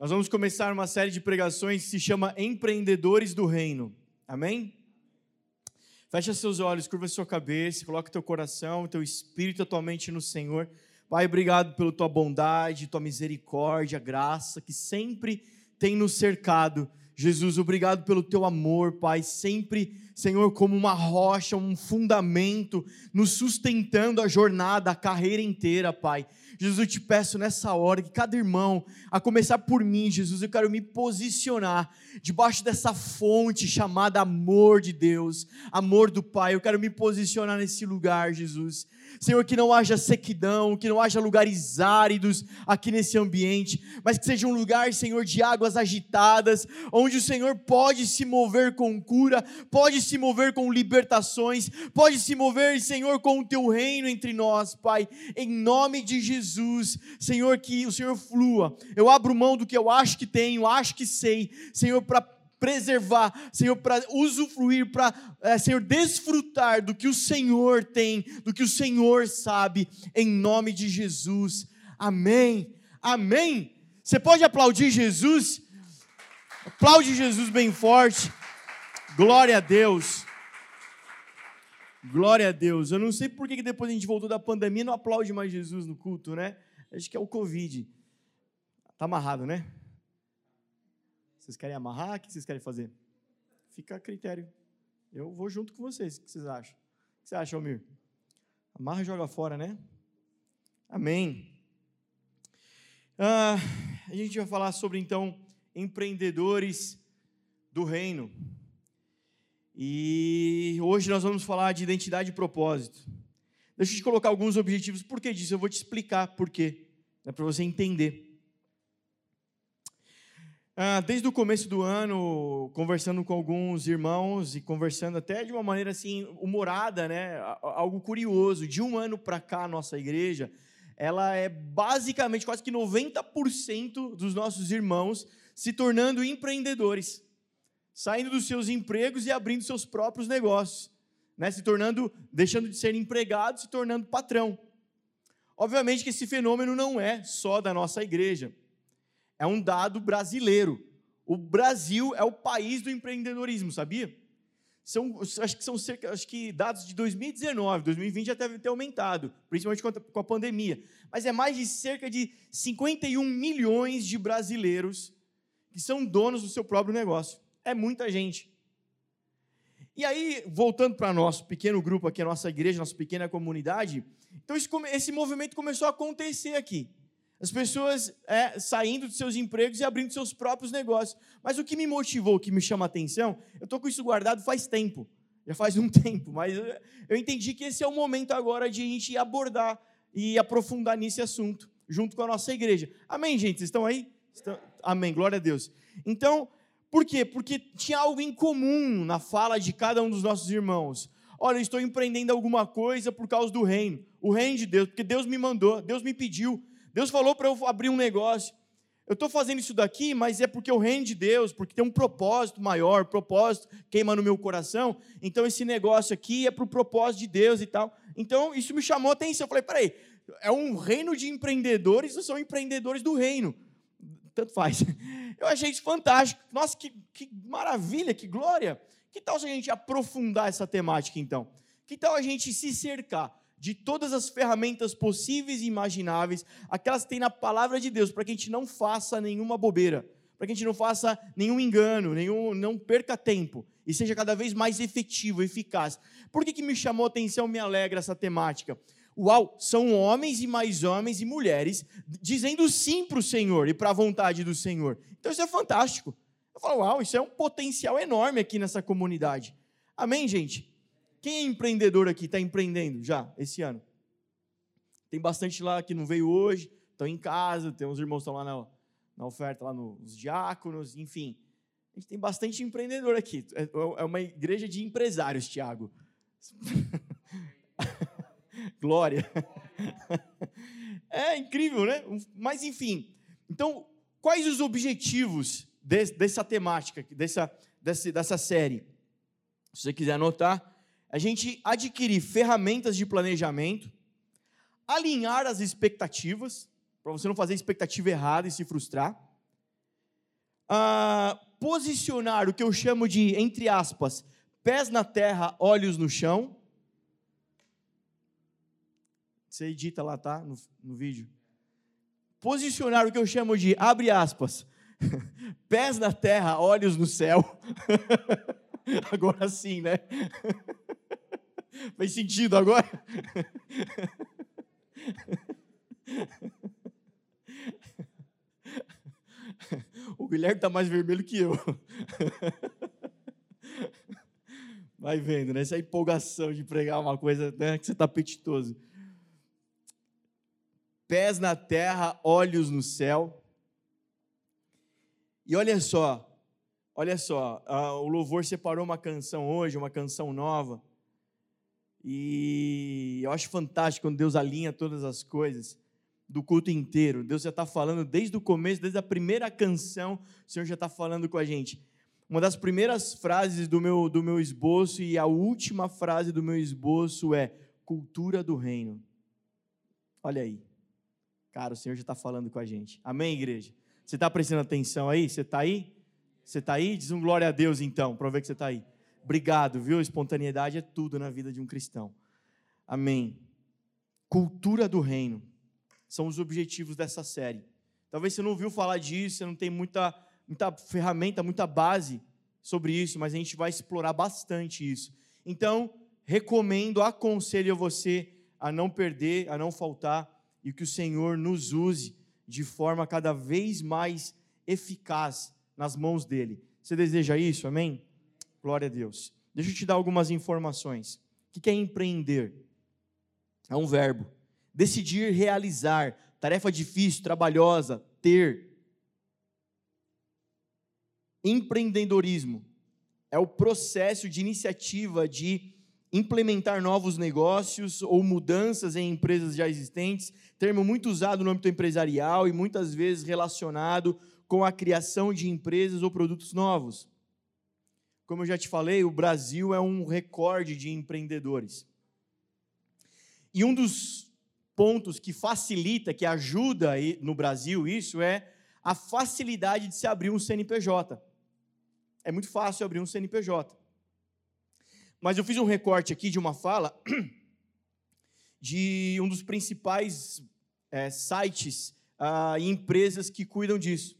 Nós vamos começar uma série de pregações que se chama Empreendedores do Reino. Amém? Fecha seus olhos, curva sua cabeça, coloca teu coração, teu espírito, a tua mente no Senhor. Pai, obrigado pela tua bondade, tua misericórdia, graça que sempre tem nos cercado. Jesus, obrigado pelo teu amor, Pai, sempre, Senhor, como uma rocha, um fundamento, nos sustentando a jornada, a carreira inteira, Pai. Jesus, eu te peço nessa hora que cada irmão, a começar por mim, Jesus, eu quero me posicionar debaixo dessa fonte chamada amor de Deus, amor do Pai. Eu quero me posicionar nesse lugar, Jesus. Senhor, que não haja sequidão, que não haja lugares áridos aqui nesse ambiente, mas que seja um lugar, Senhor, de águas agitadas, onde o Senhor pode se mover com cura, pode se mover com libertações, pode se mover, Senhor, com o teu reino entre nós, Pai, em nome de Jesus, Senhor, que o Senhor flua. Eu abro mão do que eu acho que tenho, acho que sei, Senhor, para preservar, Senhor, para usufruir, para, é, Senhor, desfrutar do que o Senhor tem, do que o Senhor sabe, em nome de Jesus. Amém. Amém. Você pode aplaudir Jesus? Aplaude Jesus bem forte. Glória a Deus. Glória a Deus. Eu não sei por que depois a gente voltou da pandemia não aplaude mais Jesus no culto, né? Acho que é o Covid. Tá amarrado, né? Vocês querem amarrar? O que vocês querem fazer? Fica a critério. Eu vou junto com vocês. O que vocês acham? O que você acha, Almir? Amarra e joga fora, né? Amém. Ah, a gente vai falar sobre, então, empreendedores do reino. E hoje nós vamos falar de identidade e propósito. Deixa eu te colocar alguns objetivos. Por que disso? Eu vou te explicar por quê. É para você entender. Ah, desde o começo do ano, conversando com alguns irmãos e conversando até de uma maneira assim humorada, né? Algo curioso. De um ano para cá, a nossa igreja, ela é basicamente quase que 90% dos nossos irmãos se tornando empreendedores, saindo dos seus empregos e abrindo seus próprios negócios, né? Se tornando, deixando de ser empregado, se tornando patrão. Obviamente que esse fenômeno não é só da nossa igreja é um dado brasileiro. O Brasil é o país do empreendedorismo, sabia? São, acho que são cerca, acho que dados de 2019, 2020 já deve ter aumentado, principalmente com a pandemia. Mas é mais de cerca de 51 milhões de brasileiros que são donos do seu próprio negócio. É muita gente. E aí, voltando para nosso pequeno grupo aqui, a nossa igreja, nossa pequena comunidade, então esse, movimento começou a acontecer aqui. As pessoas é, saindo de seus empregos e abrindo seus próprios negócios. Mas o que me motivou, o que me chama a atenção, eu estou com isso guardado faz tempo, já faz um tempo, mas eu entendi que esse é o momento agora de a gente abordar e aprofundar nesse assunto, junto com a nossa igreja. Amém, gente? Vocês estão aí? Estão... Amém, glória a Deus. Então, por quê? Porque tinha algo em comum na fala de cada um dos nossos irmãos. Olha, eu estou empreendendo alguma coisa por causa do reino, o reino de Deus, porque Deus me mandou, Deus me pediu. Deus falou para eu abrir um negócio. Eu estou fazendo isso daqui, mas é porque o reino de Deus, porque tem um propósito maior, propósito queima no meu coração. Então esse negócio aqui é para o propósito de Deus e tal. Então isso me chamou a atenção. Eu falei, peraí, é um reino de empreendedores ou são empreendedores do reino? Tanto faz. Eu achei isso fantástico. Nossa, que, que maravilha, que glória. Que tal se a gente aprofundar essa temática então? Que tal a gente se cercar de todas as ferramentas possíveis e imagináveis, aquelas que tem na palavra de Deus, para que a gente não faça nenhuma bobeira, para que a gente não faça nenhum engano, nenhum, não perca tempo e seja cada vez mais efetivo, eficaz. Por que, que me chamou a atenção, me alegra essa temática? Uau, são homens e mais homens e mulheres dizendo sim para o Senhor e para a vontade do Senhor. Então isso é fantástico. Eu falo, uau, isso é um potencial enorme aqui nessa comunidade. Amém, gente? Quem é empreendedor aqui? Está empreendendo já esse ano? Tem bastante lá que não veio hoje, estão em casa, tem uns irmãos que estão lá na, na oferta, lá nos diáconos, enfim. A gente tem bastante empreendedor aqui. É, é uma igreja de empresários, Tiago. Glória. É incrível, né? Mas, enfim. Então, quais os objetivos dessa temática, dessa, dessa, dessa série? Se você quiser anotar, a gente adquirir ferramentas de planejamento, alinhar as expectativas, para você não fazer expectativa errada e se frustrar, ah, posicionar o que eu chamo de, entre aspas, pés na terra, olhos no chão. Você edita lá, tá? No, no vídeo. Posicionar o que eu chamo de, abre aspas, pés na terra, olhos no céu. agora sim, né? Faz sentido agora? O Guilherme está mais vermelho que eu. Vai vendo, né? Essa empolgação de pregar uma coisa né, que você está apetitoso. Pés na terra, olhos no céu. E olha só, olha só, o louvor separou uma canção hoje, uma canção nova. E eu acho fantástico quando Deus alinha todas as coisas do culto inteiro. Deus já está falando desde o começo, desde a primeira canção, o Senhor já está falando com a gente. Uma das primeiras frases do meu, do meu esboço e a última frase do meu esboço é cultura do reino. Olha aí. Cara, o Senhor já está falando com a gente. Amém, igreja? Você está prestando atenção aí? Você está aí? Você está aí? Diz um glória a Deus então, para ver que você está aí. Obrigado, viu? Espontaneidade é tudo na vida de um cristão. Amém. Cultura do reino são os objetivos dessa série. Talvez você não ouviu falar disso, você não tem muita, muita ferramenta, muita base sobre isso, mas a gente vai explorar bastante isso. Então, recomendo, aconselho você a não perder, a não faltar e que o Senhor nos use de forma cada vez mais eficaz nas mãos dele. Você deseja isso? Amém? Glória a Deus. Deixa eu te dar algumas informações. O que é empreender? É um verbo decidir realizar, tarefa difícil, trabalhosa, ter. Empreendedorismo é o processo de iniciativa de implementar novos negócios ou mudanças em empresas já existentes, termo muito usado no âmbito empresarial e muitas vezes relacionado com a criação de empresas ou produtos novos. Como eu já te falei, o Brasil é um recorde de empreendedores. E um dos pontos que facilita, que ajuda no Brasil isso é a facilidade de se abrir um CNPJ. É muito fácil abrir um CNPJ. Mas eu fiz um recorte aqui de uma fala de um dos principais é, sites ah, e empresas que cuidam disso.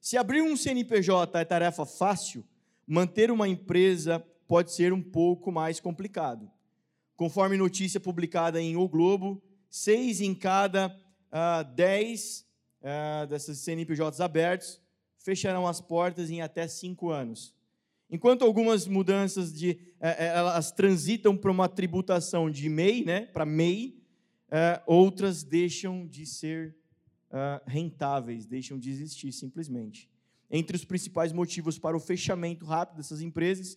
Se abrir um CNPJ é tarefa fácil, manter uma empresa pode ser um pouco mais complicado. Conforme notícia publicada em O Globo, seis em cada uh, dez uh, dessas CNPJs abertos fecharão as portas em até cinco anos. Enquanto algumas mudanças de, uh, elas transitam para uma tributação de MEI, né, para MEI, outras deixam de ser rentáveis, deixam de existir simplesmente. Entre os principais motivos para o fechamento rápido dessas empresas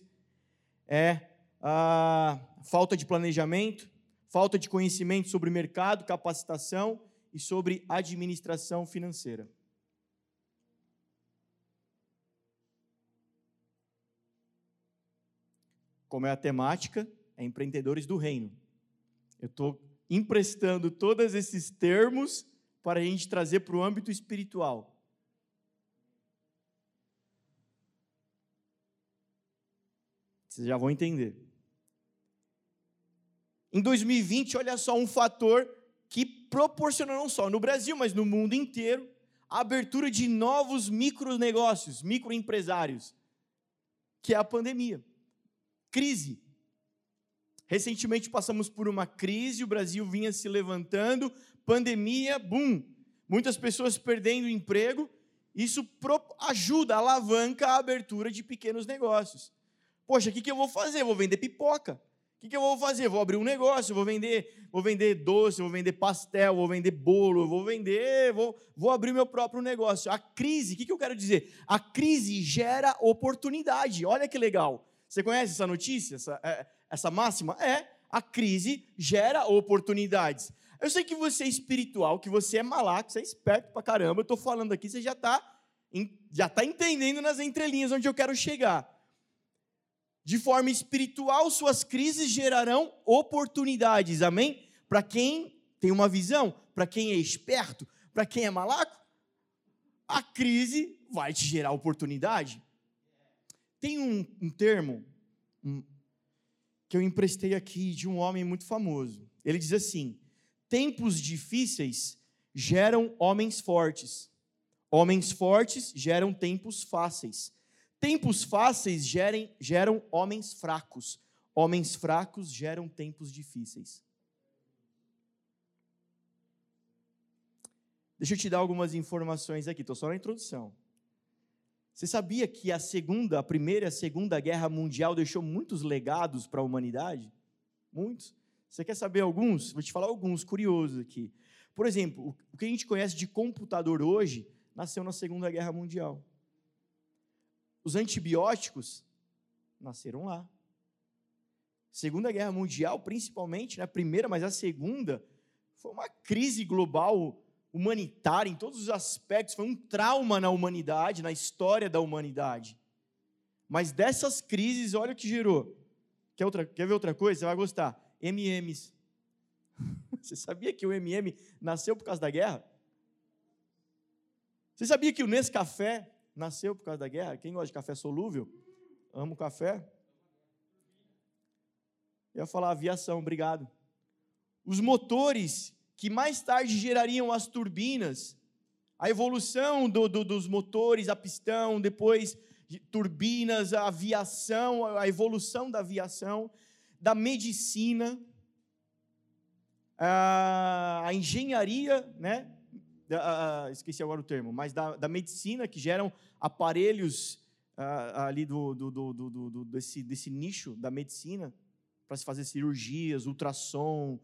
é a falta de planejamento, falta de conhecimento sobre mercado, capacitação e sobre administração financeira. Como é a temática, é empreendedores do reino. Eu estou emprestando todos esses termos para a gente trazer para o âmbito espiritual. Vocês já vão entender. Em 2020, olha só, um fator que proporcionou não só no Brasil, mas no mundo inteiro, a abertura de novos micronegócios, microempresários, que é a pandemia. Crise. Recentemente passamos por uma crise, o Brasil vinha se levantando, pandemia, boom. Muitas pessoas perdendo emprego, isso ajuda, alavanca a abertura de pequenos negócios. Poxa, o que, que eu vou fazer? Vou vender pipoca que, que eu vou fazer? Vou abrir um negócio, vou vender, vou vender doce, vou vender pastel, vou vender bolo, vou vender, vou, vou abrir meu próprio negócio. A crise, o que, que eu quero dizer? A crise gera oportunidade. Olha que legal. Você conhece essa notícia, essa, é, essa máxima? É, a crise gera oportunidades. Eu sei que você é espiritual, que você é malaco, você é esperto pra caramba. Eu estou falando aqui, você já está já tá entendendo nas entrelinhas onde eu quero chegar. De forma espiritual, suas crises gerarão oportunidades, amém? Para quem tem uma visão, para quem é esperto, para quem é malaco. a crise vai te gerar oportunidade. Tem um, um termo um, que eu emprestei aqui de um homem muito famoso. Ele diz assim: tempos difíceis geram homens fortes. Homens fortes geram tempos fáceis. Tempos fáceis gerem, geram homens fracos. Homens fracos geram tempos difíceis. Deixa eu te dar algumas informações aqui, estou só na introdução. Você sabia que a segunda, a primeira e a segunda guerra mundial deixou muitos legados para a humanidade? Muitos. Você quer saber alguns? Vou te falar alguns curiosos aqui. Por exemplo, o que a gente conhece de computador hoje nasceu na Segunda Guerra Mundial. Os antibióticos nasceram lá. Segunda Guerra Mundial, principalmente, na né, primeira, mas a segunda, foi uma crise global humanitária em todos os aspectos, foi um trauma na humanidade, na história da humanidade. Mas dessas crises, olha o que gerou. Quer, outra, quer ver outra coisa? Você vai gostar. MMs. Você sabia que o MM nasceu por causa da guerra? Você sabia que o Nescafé nasceu por causa da guerra? Quem gosta de café solúvel? Amo café. Eu ia falar aviação, obrigado. Os motores que mais tarde gerariam as turbinas, a evolução do, do, dos motores a pistão, depois turbinas, a aviação, a evolução da aviação, da medicina, a, a engenharia, né? Da, a, esqueci agora o termo, mas da, da medicina, que geram aparelhos a, ali do, do, do, do, desse, desse nicho da medicina, para se fazer cirurgias, ultrassom,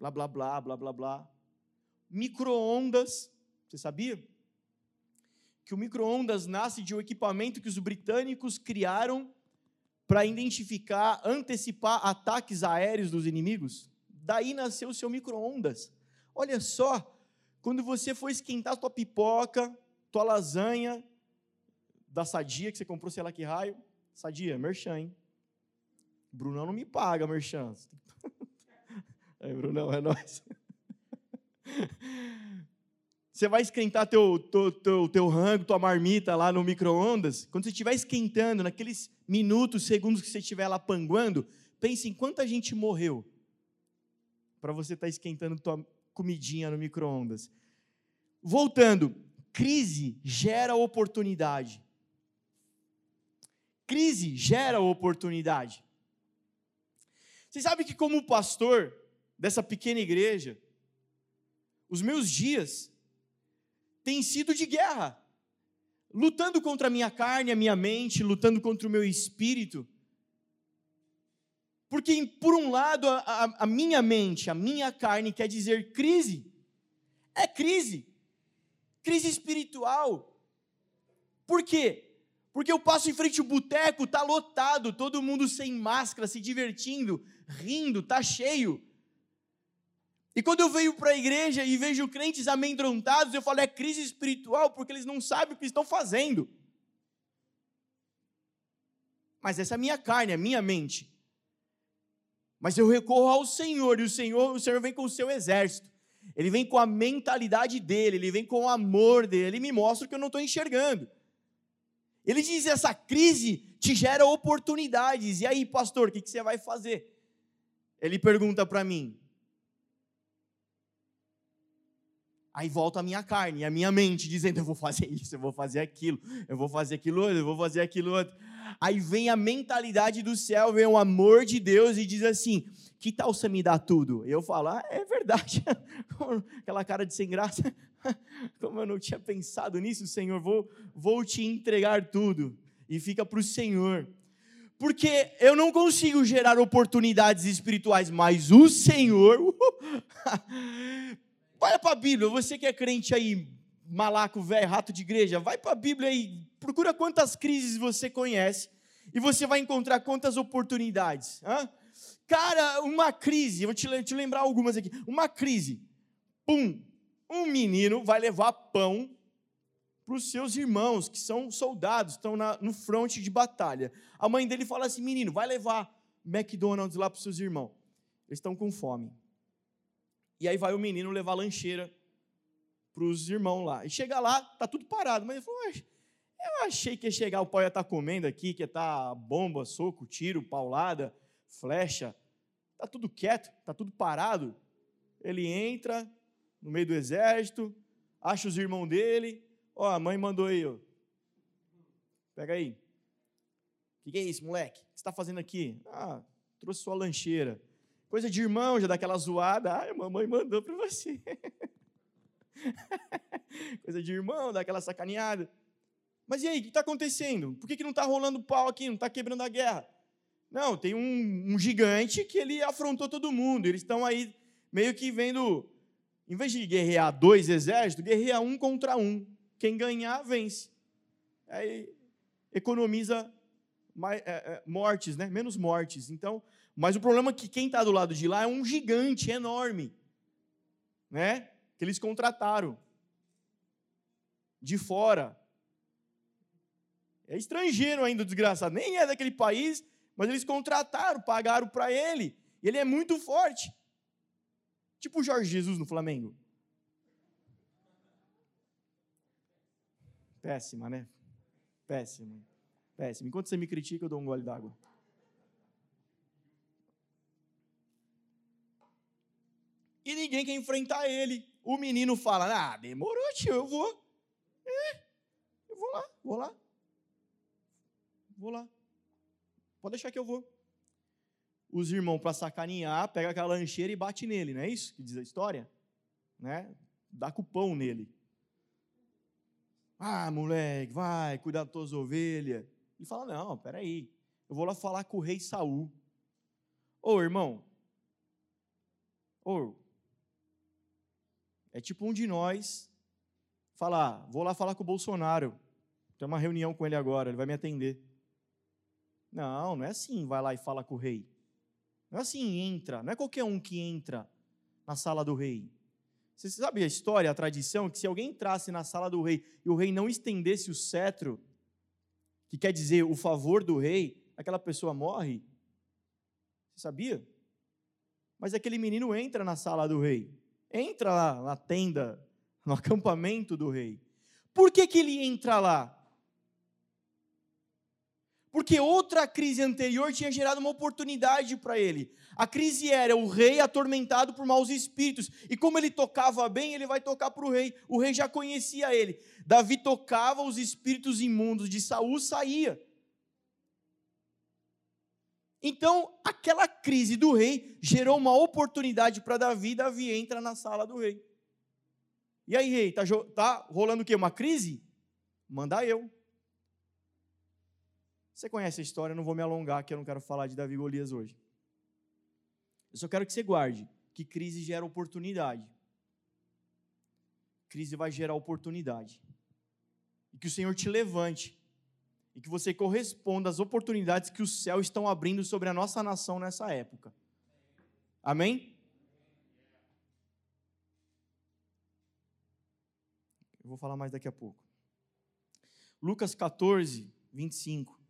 blá, blá, blá, blá, blá, blá. Microondas, você sabia? Que o microondas nasce de um equipamento que os britânicos criaram para identificar, antecipar ataques aéreos dos inimigos. Daí nasceu o seu microondas. Olha só, quando você for esquentar tua pipoca, tua lasanha da Sadia que você comprou, sei lá que raio, Sadia, merchan, hein? Brunão não me paga, merchan. Aí, Brunão, é nóis. Você vai esquentar teu, teu, teu, teu rango, tua marmita lá no micro-ondas. Quando você estiver esquentando, naqueles minutos, segundos que você estiver lá panguando, pense em quanta gente morreu para você estar tá esquentando tua comidinha no micro-ondas. Voltando, crise gera oportunidade. Crise gera oportunidade. Você sabe que, como pastor, dessa pequena igreja, os meus dias têm sido de guerra, lutando contra a minha carne, a minha mente, lutando contra o meu espírito. Porque, por um lado, a, a, minha mente, a minha carne quer dizer crise. É crise. Crise espiritual. Por quê? Porque eu passo em frente ao boteco, está lotado, todo mundo sem máscara, se divertindo, rindo, está cheio. E quando eu venho para a igreja e vejo crentes amedrontados, eu falo, é crise espiritual, porque eles não sabem o que estão fazendo. Mas essa é a minha carne, é a minha mente. Mas eu recorro ao Senhor, e o Senhor, o Senhor vem com o seu exército. Ele vem com a mentalidade dele, ele vem com o amor dele, ele me mostra o que eu não estou enxergando. Ele diz: essa crise te gera oportunidades. E aí, pastor, o que, que você vai fazer? Ele pergunta para mim: Aí volta a minha carne, a minha mente, dizendo: eu vou fazer isso, eu vou fazer aquilo, eu vou fazer aquilo outro, eu vou fazer aquilo outro. Aí vem a mentalidade do céu, vem o amor de Deus e diz assim: que tal você me dar tudo? Eu falo: ah, é verdade. Aquela cara de sem graça. Como eu não tinha pensado nisso, Senhor, vou, vou te entregar tudo. E fica para o Senhor. Porque eu não consigo gerar oportunidades espirituais, mas o Senhor. Olha para a Bíblia, você que é crente aí, malaco, velho, rato de igreja, vai para a Bíblia aí, procura quantas crises você conhece e você vai encontrar quantas oportunidades. Hã? Cara, uma crise, vou te, te lembrar algumas aqui. Uma crise, pum, um menino vai levar pão para os seus irmãos, que são soldados, estão na, no fronte de batalha. A mãe dele fala assim: menino, vai levar McDonald's lá para os seus irmãos. Eles estão com fome. E aí vai o menino levar lancheira para os irmãos lá. E chega lá, tá tudo parado. Mas ele falou, eu achei que ia chegar, o pau ia estar tá comendo aqui, que ia estar tá bomba, soco, tiro, paulada, flecha. Tá tudo quieto, tá tudo parado. Ele entra no meio do exército, acha os irmãos dele. Ó, a mãe mandou aí, ó. Pega aí. O que, que, é isso, moleque? O que você está fazendo aqui? Ah, trouxe sua lancheira. Coisa de irmão, já daquela zoada. Ah, a mamãe mandou para você. Coisa de irmão, daquela sacaneada. Mas e aí, o que está acontecendo? Por que, que não está rolando pau aqui, não está quebrando a guerra? Não, tem um, um, gigante que ele afrontou todo mundo. Eles estão aí meio que vendo, em vez de guerrear dois exércitos, guerrear um contra um. Quem ganhar, vence. Aí economiza mais, é, é, mortes, né? menos mortes. Então, mas o problema é que quem está do lado de lá é um gigante enorme, né? Que eles contrataram de fora. É estrangeiro ainda, desgraçado. Nem é daquele país, mas eles contrataram, pagaram para ele. E ele é muito forte. Tipo o Jorge Jesus no Flamengo. Péssima, né? Péssima. Péssima. Enquanto você me critica, eu dou um gole d'água. Ninguém quer enfrentar ele. O menino fala: Ah, demorou, tio, eu vou. É, eu vou lá, vou lá. Vou lá. Pode deixar que eu vou. Os irmãos, para sacanear, pega aquela lancheira e bate nele, não é isso que diz a história? Né? Dá cupão nele. Ah, moleque, vai, cuidar das tuas ovelhas. Ele fala: Não, peraí, eu vou lá falar com o rei Saul. Ô irmão, ô, é tipo um de nós falar: Vou lá falar com o Bolsonaro. Tem uma reunião com ele agora, ele vai me atender. Não, não é assim, vai lá e fala com o rei. Não é assim, entra. Não é qualquer um que entra na sala do rei. Você sabe a história, a tradição, que se alguém entrasse na sala do rei e o rei não estendesse o cetro, que quer dizer o favor do rei, aquela pessoa morre? Você sabia? Mas aquele menino entra na sala do rei, entra lá na tenda, no acampamento do rei. Por que, que ele entra lá? Porque outra crise anterior tinha gerado uma oportunidade para ele. A crise era o rei atormentado por maus espíritos. E como ele tocava bem, ele vai tocar para o rei. O rei já conhecia ele. Davi tocava os espíritos imundos de Saul, saía. Então, aquela crise do rei gerou uma oportunidade para Davi. Davi entra na sala do rei. E aí, rei, tá, tá rolando o quê? Uma crise? Manda eu. Você conhece a história, não vou me alongar, que eu não quero falar de Davi Golias hoje. Eu só quero que você guarde que crise gera oportunidade. Crise vai gerar oportunidade. E que o Senhor te levante. E que você corresponda às oportunidades que os céus estão abrindo sobre a nossa nação nessa época. Amém? Eu vou falar mais daqui a pouco. Lucas 14, 25.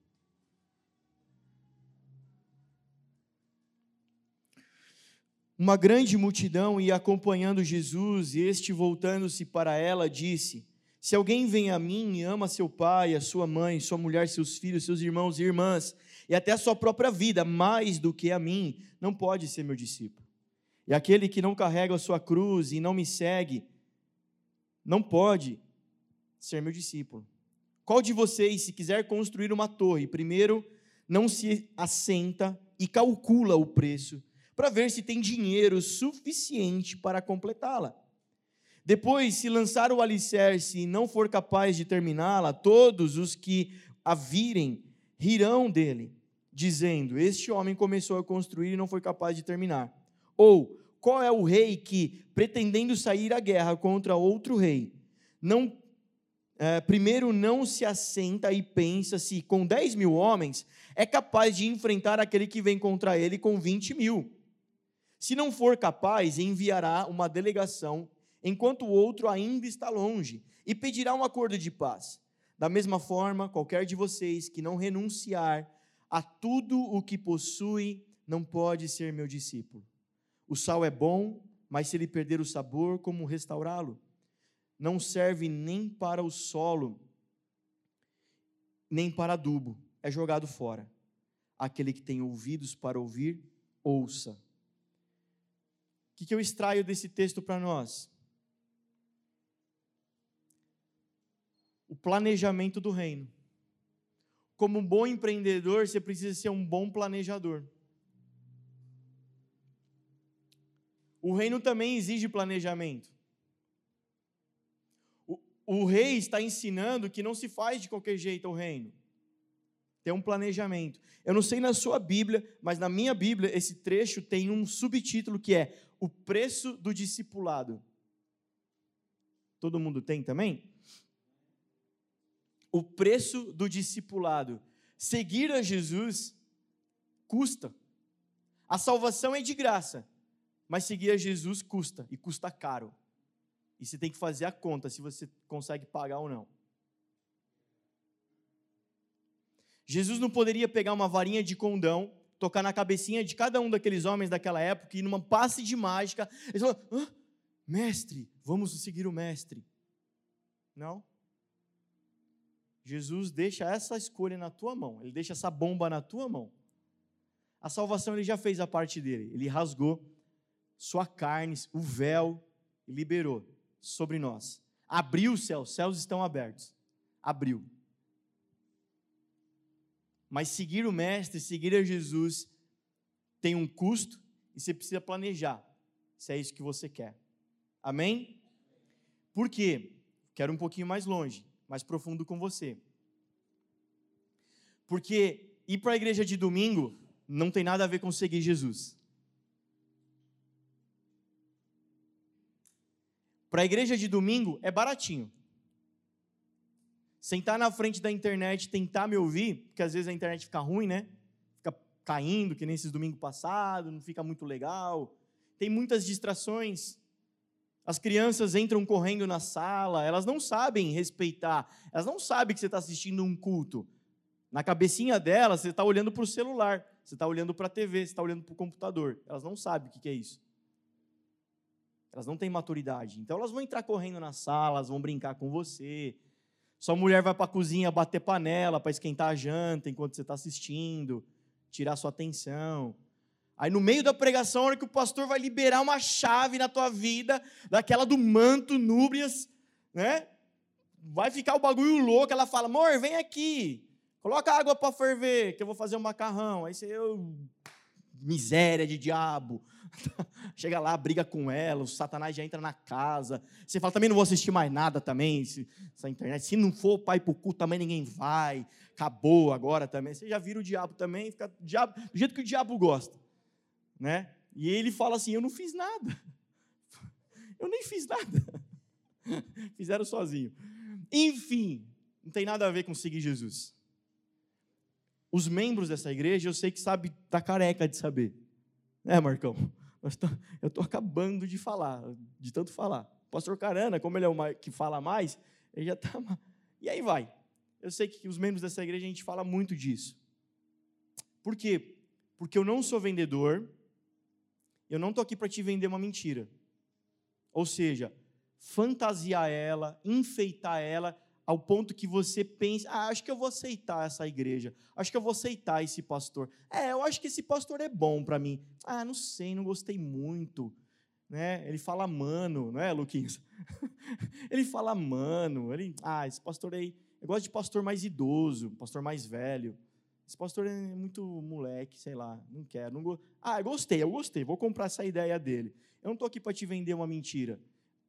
Uma grande multidão ia acompanhando Jesus, e este, voltando-se para ela, disse: Se alguém vem a mim e ama seu pai, a sua mãe, sua mulher, seus filhos, seus irmãos e irmãs, e até a sua própria vida, mais do que a mim, não pode ser meu discípulo. E aquele que não carrega a sua cruz e não me segue, não pode ser meu discípulo. Qual de vocês, se quiser construir uma torre, primeiro não se assenta e calcula o preço para ver se tem dinheiro suficiente para completá-la. Depois, se lançar o alicerce e não for capaz de terminá-la, todos os que a virem rirão dele, dizendo: Este homem começou a construir e não foi capaz de terminar. Ou, qual é o rei que, pretendendo sair à guerra contra outro rei, não é, primeiro não se assenta e pensa se com 10 mil homens é capaz de enfrentar aquele que vem contra ele com 20 mil? Se não for capaz, enviará uma delegação, enquanto o outro ainda está longe, e pedirá um acordo de paz. Da mesma forma, qualquer de vocês que não renunciar a tudo o que possui, não pode ser meu discípulo. O sal é bom, mas se ele perder o sabor, como restaurá-lo? não serve nem para o solo, nem para adubo, é jogado fora. Aquele que tem ouvidos para ouvir, ouça. O que, eu extraio desse texto para nós? O planejamento do reino. Como um bom empreendedor, você precisa ser um bom planejador. O reino também exige planejamento. O, o rei está ensinando que não se faz de qualquer jeito o reino. Tem um planejamento. Eu não sei na sua Bíblia, mas na minha Bíblia, esse trecho tem um subtítulo que é O Preço do Discipulado. Todo mundo tem também? O preço do discipulado. Seguir a Jesus custa. A salvação é de graça, mas seguir a Jesus custa, e custa caro. E você tem que fazer a conta se você consegue pagar ou não. Jesus não poderia pegar uma varinha de condão, tocar na cabecinha de cada um daqueles homens daquela época e numa passe de mágica, eles falaram, ah, mestre, vamos seguir o mestre. Não. Jesus deixa essa escolha na tua mão, ele deixa essa bomba na tua mão. A salvação ele já fez a parte dele, ele rasgou sua carne, o véu, e liberou sobre nós. Abriu o céu, os céus estão abertos. Abriu. Mas seguir o Mestre, seguir a Jesus, tem um custo e você precisa planejar se é isso que você quer. Amém? Por quê? Quero um pouquinho mais longe, mais profundo com você. Porque ir para a igreja de domingo não tem nada a ver com seguir Jesus. Para a igreja de domingo é baratinho. Sentar na frente da internet, tentar me ouvir, porque às vezes a internet fica ruim, né? Fica caindo, que nem esses domingos passados, não fica muito legal. Tem muitas distrações. As crianças entram correndo na sala, elas não sabem respeitar, elas não sabem que você está assistindo um culto. Na cabecinha delas, você está olhando para o celular, você está olhando para a TV, você está olhando para o computador. Elas não sabem o que é isso. Elas não têm maturidade. Então elas vão entrar correndo na sala, elas vão brincar com você. Sua mulher vai para a cozinha bater panela para esquentar a janta enquanto você está assistindo, tirar sua atenção. Aí no meio da pregação, a hora que o pastor vai liberar uma chave na tua vida, daquela do manto núbrias, né? Vai ficar o bagulho louco, ela fala: "Amor, vem aqui. Coloca água para ferver, que eu vou fazer um macarrão". Aí você eu miséria de diabo. Chega lá, briga com ela, o Satanás já entra na casa. Você fala, também não vou assistir mais nada também, essa internet. Se não for pai para o culto, também ninguém vai. Acabou agora também. Você já vira o diabo também, fica diabo, do jeito que o diabo gosta. Né? E ele fala assim: Eu não fiz nada. Eu nem fiz nada. Fizeram sozinho. Enfim, não tem nada a ver com seguir Jesus. Os membros dessa igreja, eu sei que sabe, tá careca de saber. É, Marcão? eu estou acabando de falar, de tanto falar. O pastor Carana, como ele é o que fala mais, ele já está. E aí vai. Eu sei que os membros dessa igreja a gente fala muito disso. Por quê? Porque eu não sou vendedor, eu não estou aqui para te vender uma mentira. Ou seja, fantasiar ela, enfeitar ela, ao ponto que você pense, ah, acho que eu vou aceitar essa igreja, acho que eu vou aceitar esse pastor. É, eu acho que esse pastor é bom para mim. Ah, não sei, não gostei muito. Né? Ele fala mano, não é, Luquinhas? ele fala mano, ele, ah, esse pastor aí, eu gosto de pastor mais idoso, pastor mais velho. Esse pastor é muito moleque, sei lá, não quero. Não go... Ah, eu gostei, eu gostei, vou comprar essa ideia dele. Eu não estou aqui para te vender uma mentira.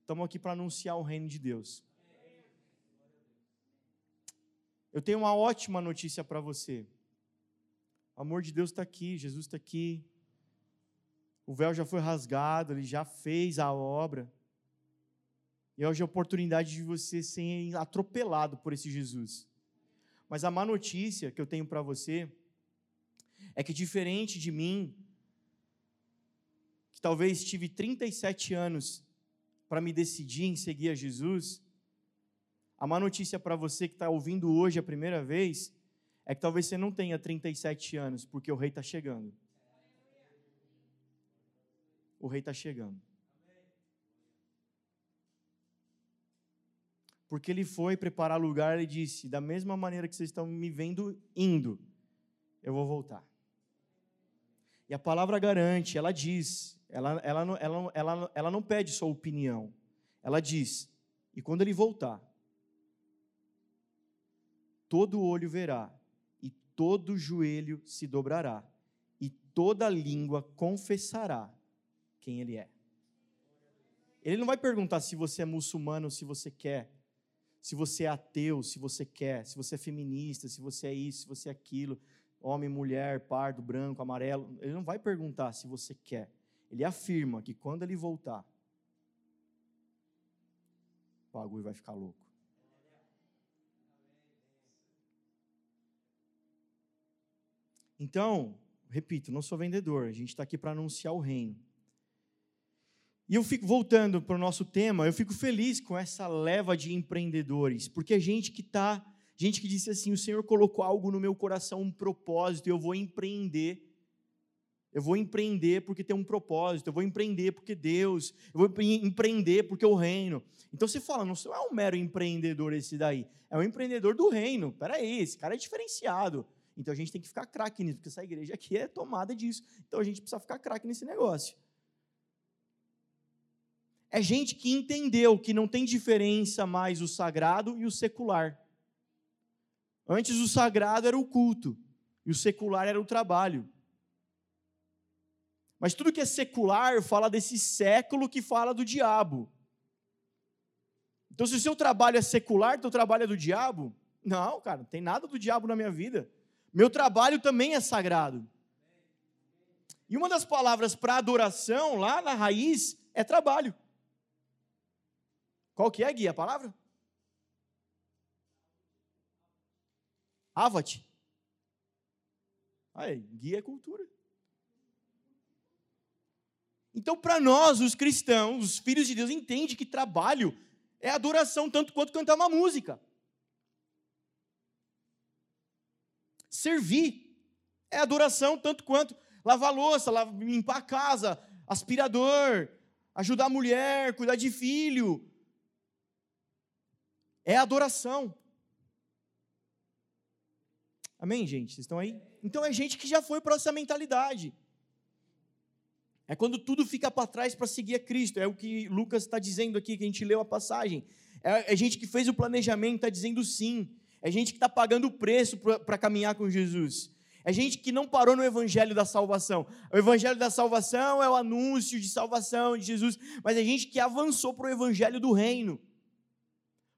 Estamos aqui para anunciar o reino de Deus. Eu tenho uma ótima notícia para você. O amor de Deus está aqui, Jesus está aqui. O véu já foi rasgado, ele já fez a obra. E hoje é a oportunidade de você ser atropelado por esse Jesus. Mas a má notícia que eu tenho para você é que, diferente de mim, que talvez tive 37 anos para me decidir em seguir a Jesus, a má notícia para você que está ouvindo hoje a primeira vez é que talvez você não tenha 37 anos, porque o rei está chegando. O rei está chegando. Porque ele foi preparar lugar e disse: da mesma maneira que vocês estão me vendo indo, eu vou voltar. E a palavra garante, ela diz, ela, ela, ela, ela, ela não pede sua opinião, ela diz: e quando ele voltar, todo olho verá, e todo joelho se dobrará, e toda língua confessará quem ele é. Ele não vai perguntar se você é muçulmano, se você quer, se você é ateu, se você quer, se você é feminista, se você é isso, se você é aquilo, homem, mulher, pardo, branco, amarelo. Ele não vai perguntar se você quer. Ele afirma que quando ele voltar, o bagulho vai ficar louco. Então, repito, não sou vendedor, a gente está aqui para anunciar o reino. E eu fico voltando para o nosso tema, eu fico feliz com essa leva de empreendedores, porque é gente que está, gente que disse assim: o Senhor colocou algo no meu coração, um propósito, eu vou empreender. Eu vou empreender porque tem um propósito, eu vou empreender porque Deus, eu vou empreender porque o reino. Então você fala, não é um mero empreendedor esse daí, é um empreendedor do reino. Peraí, esse cara é diferenciado. Então a gente tem que ficar craque nisso, porque essa igreja aqui é tomada disso. Então a gente precisa ficar craque nesse negócio é gente que entendeu que não tem diferença mais o sagrado e o secular. Antes o sagrado era o culto e o secular era o trabalho. Mas tudo que é secular fala desse século que fala do diabo. Então, se o seu trabalho é secular, teu trabalho é do diabo? Não, cara, não tem nada do diabo na minha vida. Meu trabalho também é sagrado. E uma das palavras para adoração, lá na raiz, é trabalho. Qual que é, Gui, a palavra? Avat. Aí, guia é cultura. Então, para nós, os cristãos, os filhos de Deus, entende que trabalho é adoração tanto quanto cantar uma música. Servir é adoração tanto quanto lavar louça, limpar a casa, aspirador, ajudar a mulher, cuidar de filho, é adoração. Amém, gente? Vocês estão aí? Então é gente que já foi para essa mentalidade. É quando tudo fica para trás para seguir a Cristo. É o que Lucas está dizendo aqui, que a gente leu a passagem. É, é gente que fez o planejamento, está dizendo sim. É gente que está pagando o preço para caminhar com Jesus. É gente que não parou no evangelho da salvação. O evangelho da salvação é o anúncio de salvação de Jesus, mas é gente que avançou para o evangelho do reino.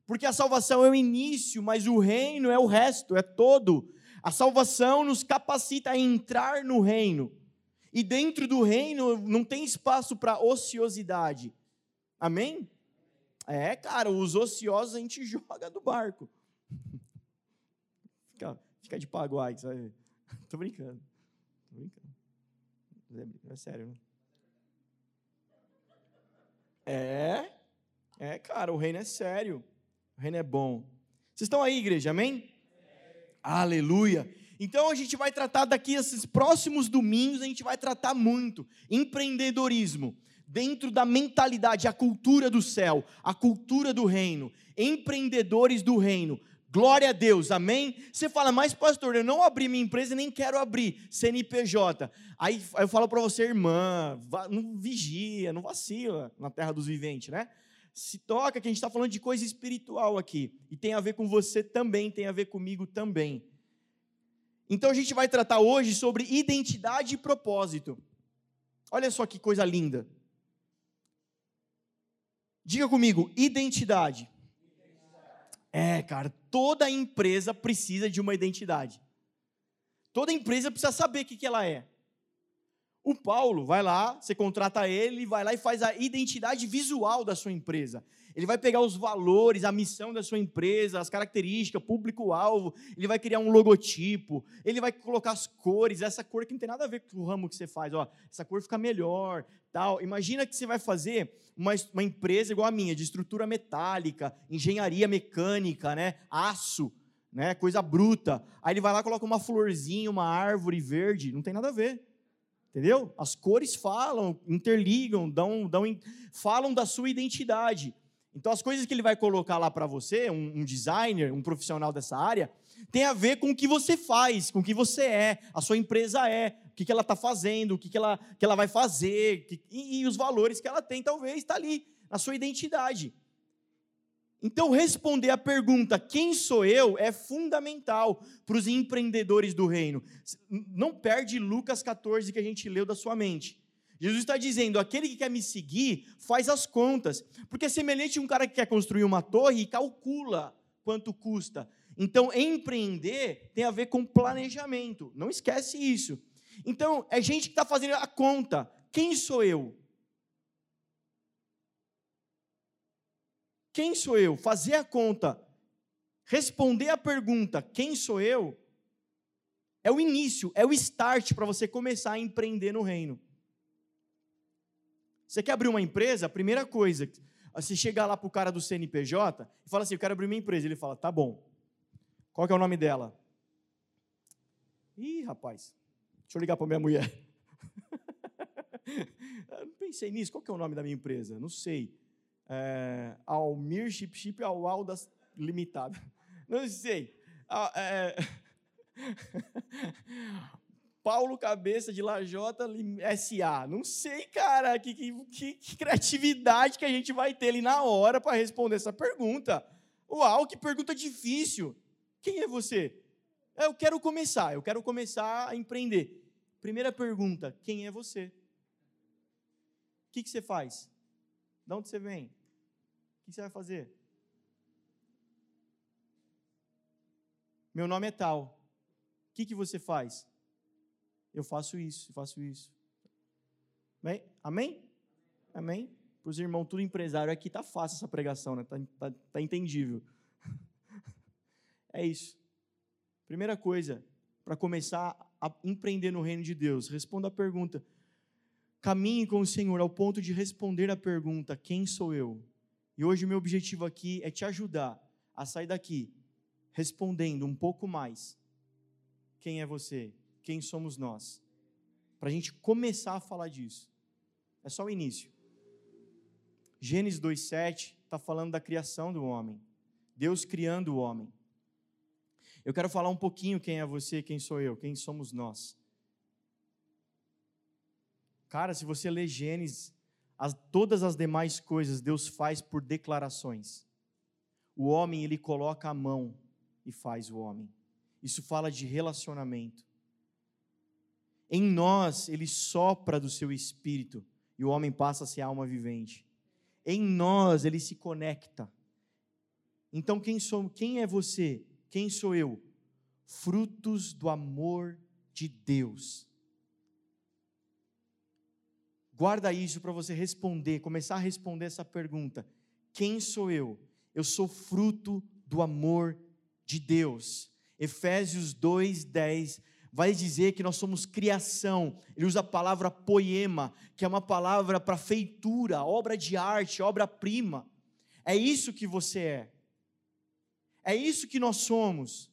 Porque a salvação é o início, mas o reino é o resto, é todo. A salvação nos capacita a entrar no reino. E dentro do reino não tem espaço para ociosidade. Amém? É, cara, os ociosos a gente joga do barco. fica, fica de paguai, sabe? Tô brincando. Tô brincando. É, é sério, né? É, é, cara, o reino é sério. Reino é bom. Vocês estão aí, igreja? Amém? Aleluia. Então a gente vai tratar daqui esses próximos domingos, a gente vai tratar muito empreendedorismo dentro da mentalidade, a cultura do céu, a cultura do reino, empreendedores do reino. Glória a Deus, amém? Você fala, mas pastor, eu não abri minha empresa e nem quero abrir CNPJ. Aí eu falo para você, irmã, não vigia, não vacila na terra dos viventes, né? Se toca que a gente está falando de coisa espiritual aqui. E tem a ver com você também, tem a ver comigo também. Então a gente vai tratar hoje sobre identidade e propósito. Olha só que coisa linda. Diga comigo, identidade. É, cara, toda empresa precisa de uma identidade. Toda empresa precisa saber o que, que ela é. O Paulo vai lá, você contrata ele, vai lá e faz a identidade visual da sua empresa. Ele vai pegar os valores, a missão da sua empresa, as características, público-alvo, ele vai criar um logotipo, ele vai colocar as cores, essa cor que não tem nada a ver com o ramo que você faz, ó, essa cor fica melhor, tal. Imagina que você vai fazer uma, uma empresa igual a minha, de estrutura metálica, engenharia mecânica, né, aço, né, coisa bruta. Aí ele vai lá coloca uma florzinha, uma árvore verde, não tem nada a ver. Entendeu? As cores falam, interligam, dão, dão, falam da sua identidade. Então, as coisas que ele vai colocar lá para você, um, um, designer, um profissional dessa área, tem a ver com o que você faz, com o que você é, a sua empresa é, o que, que ela está fazendo, o que, que, ela, que ela vai fazer, que, e, e os valores que ela tem, talvez, está ali, na sua identidade. Então, responder a pergunta quem sou eu é fundamental para os empreendedores do reino. Não perde Lucas 14 que a gente leu da sua mente. Jesus está dizendo: aquele que quer me seguir, faz as contas. Porque é semelhante a um cara que quer construir uma torre e calcula quanto custa. Então, empreender tem a ver com planejamento. Não esquece isso. Então, é gente que está fazendo a conta. Quem sou eu? Quem sou eu? Fazer a conta, responder a pergunta, quem sou eu? É o início, é o start para você começar a empreender no reino. Você quer abrir uma empresa? A primeira coisa, você chegar lá para o cara do CNPJ e fala assim: Eu quero abrir uma empresa. Ele fala: Tá bom. Qual é o nome dela? Ih, rapaz, deixa eu ligar para minha mulher. eu não pensei nisso. Qual é o nome da minha empresa? Não sei é, Almir Chip Chip Aldas Limitada. Não sei. Ah, é, Paulo Cabeça de Lajota SA. Não sei, cara, que, que, que, criatividade que a gente vai ter ali na hora para responder essa pergunta. Uau, que pergunta difícil. Quem é você? Eu quero começar, eu quero começar a empreender. Primeira pergunta: quem é você? O que, que você faz? De onde você vem? Que você vai fazer? Meu nome é tal. O que, que você faz? Eu faço isso, eu faço isso. Bem, amém? Amém? Para os irmãos, tudo empresário aqui, tá fácil essa pregação, né? Tá, tá, tá entendível. é isso. Primeira coisa, para começar a empreender no reino de Deus, responda a pergunta: Caminhe com o Senhor ao ponto de responder a pergunta: Quem sou eu? E hoje o meu objetivo aqui é te ajudar a sair daqui respondendo um pouco mais: Quem é você? Quem somos nós? Para a gente começar a falar disso. É só o início. Gênesis 2,7 está falando da criação do homem. Deus criando o homem. Eu quero falar um pouquinho quem é você, quem sou eu, quem somos nós. Cara, se você ler Gênesis, as, todas as demais coisas Deus faz por declarações. O homem, ele coloca a mão e faz o homem. Isso fala de relacionamento. Em nós, ele sopra do seu espírito e o homem passa a ser alma vivente. Em nós, ele se conecta. Então, quem, sou, quem é você? Quem sou eu? Frutos do amor de Deus. Guarda isso para você responder, começar a responder essa pergunta: quem sou eu? Eu sou fruto do amor de Deus. Efésios 2:10 vai dizer que nós somos criação. Ele usa a palavra poema, que é uma palavra para feitura, obra de arte, obra-prima. É isso que você é. É isso que nós somos.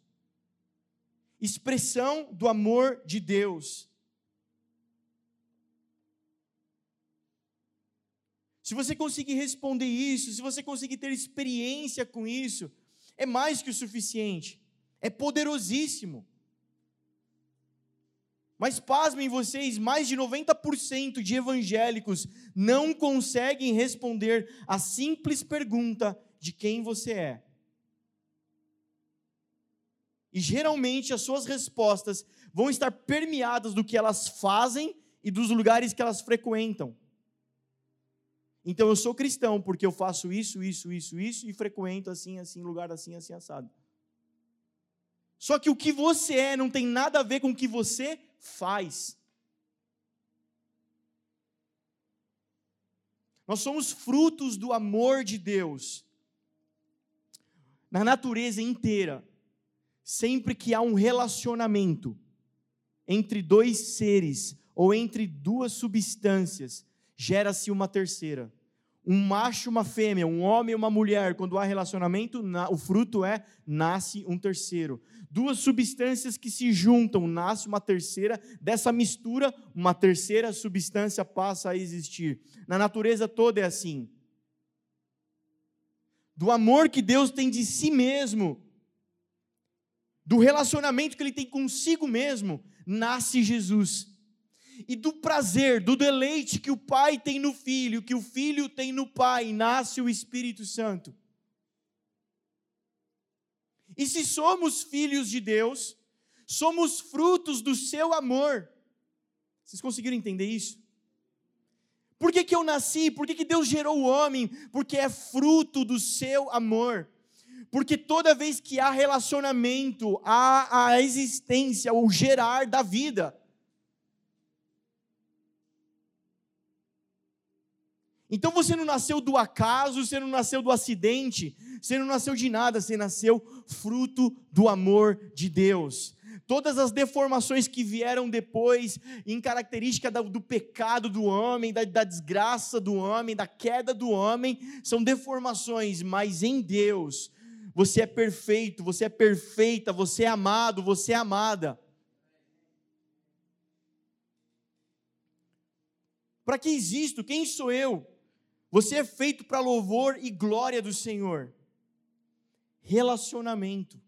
Expressão do amor de Deus. Se você conseguir responder isso, se você conseguir ter experiência com isso, é mais que o suficiente. É poderosíssimo. Mas pasmem vocês, mais de 90% de evangélicos não conseguem responder a simples pergunta de quem você é. E geralmente as suas respostas vão estar permeadas do que elas fazem e dos lugares que elas frequentam. Então eu sou cristão porque eu faço isso, isso, isso, isso e frequento assim, assim, lugar assim, assim, assado. Só que o que você é não tem nada a ver com o que você faz. Nós somos frutos do amor de Deus. Na natureza inteira, sempre que há um relacionamento entre dois seres ou entre duas substâncias, gera-se uma terceira. Um macho uma fêmea, um homem e uma mulher, quando há relacionamento, o fruto é nasce um terceiro. Duas substâncias que se juntam, nasce uma terceira. Dessa mistura, uma terceira substância passa a existir. Na natureza toda é assim. do amor que Deus tem de si mesmo, do relacionamento que ele tem consigo mesmo, nasce Jesus. E do prazer, do deleite que o Pai tem no Filho, que o Filho tem no Pai, nasce o Espírito Santo. E se somos filhos de Deus, somos frutos do seu amor. Vocês conseguiram entender isso? Por que, que eu nasci? Por que, que Deus gerou o homem? Porque é fruto do seu amor. Porque toda vez que há relacionamento, há a existência, o gerar da vida. Então você não nasceu do acaso, você não nasceu do acidente, você não nasceu de nada, você nasceu fruto do amor de Deus todas as deformações que vieram depois, em característica do, pecado do homem, da, da desgraça do homem, da queda do homem, são deformações, mas em Deus, você é perfeito, você é perfeita, você é amado, você é amada. Para que existo? Quem sou eu? Você é feito para louvor e glória do Senhor. Relacionamento,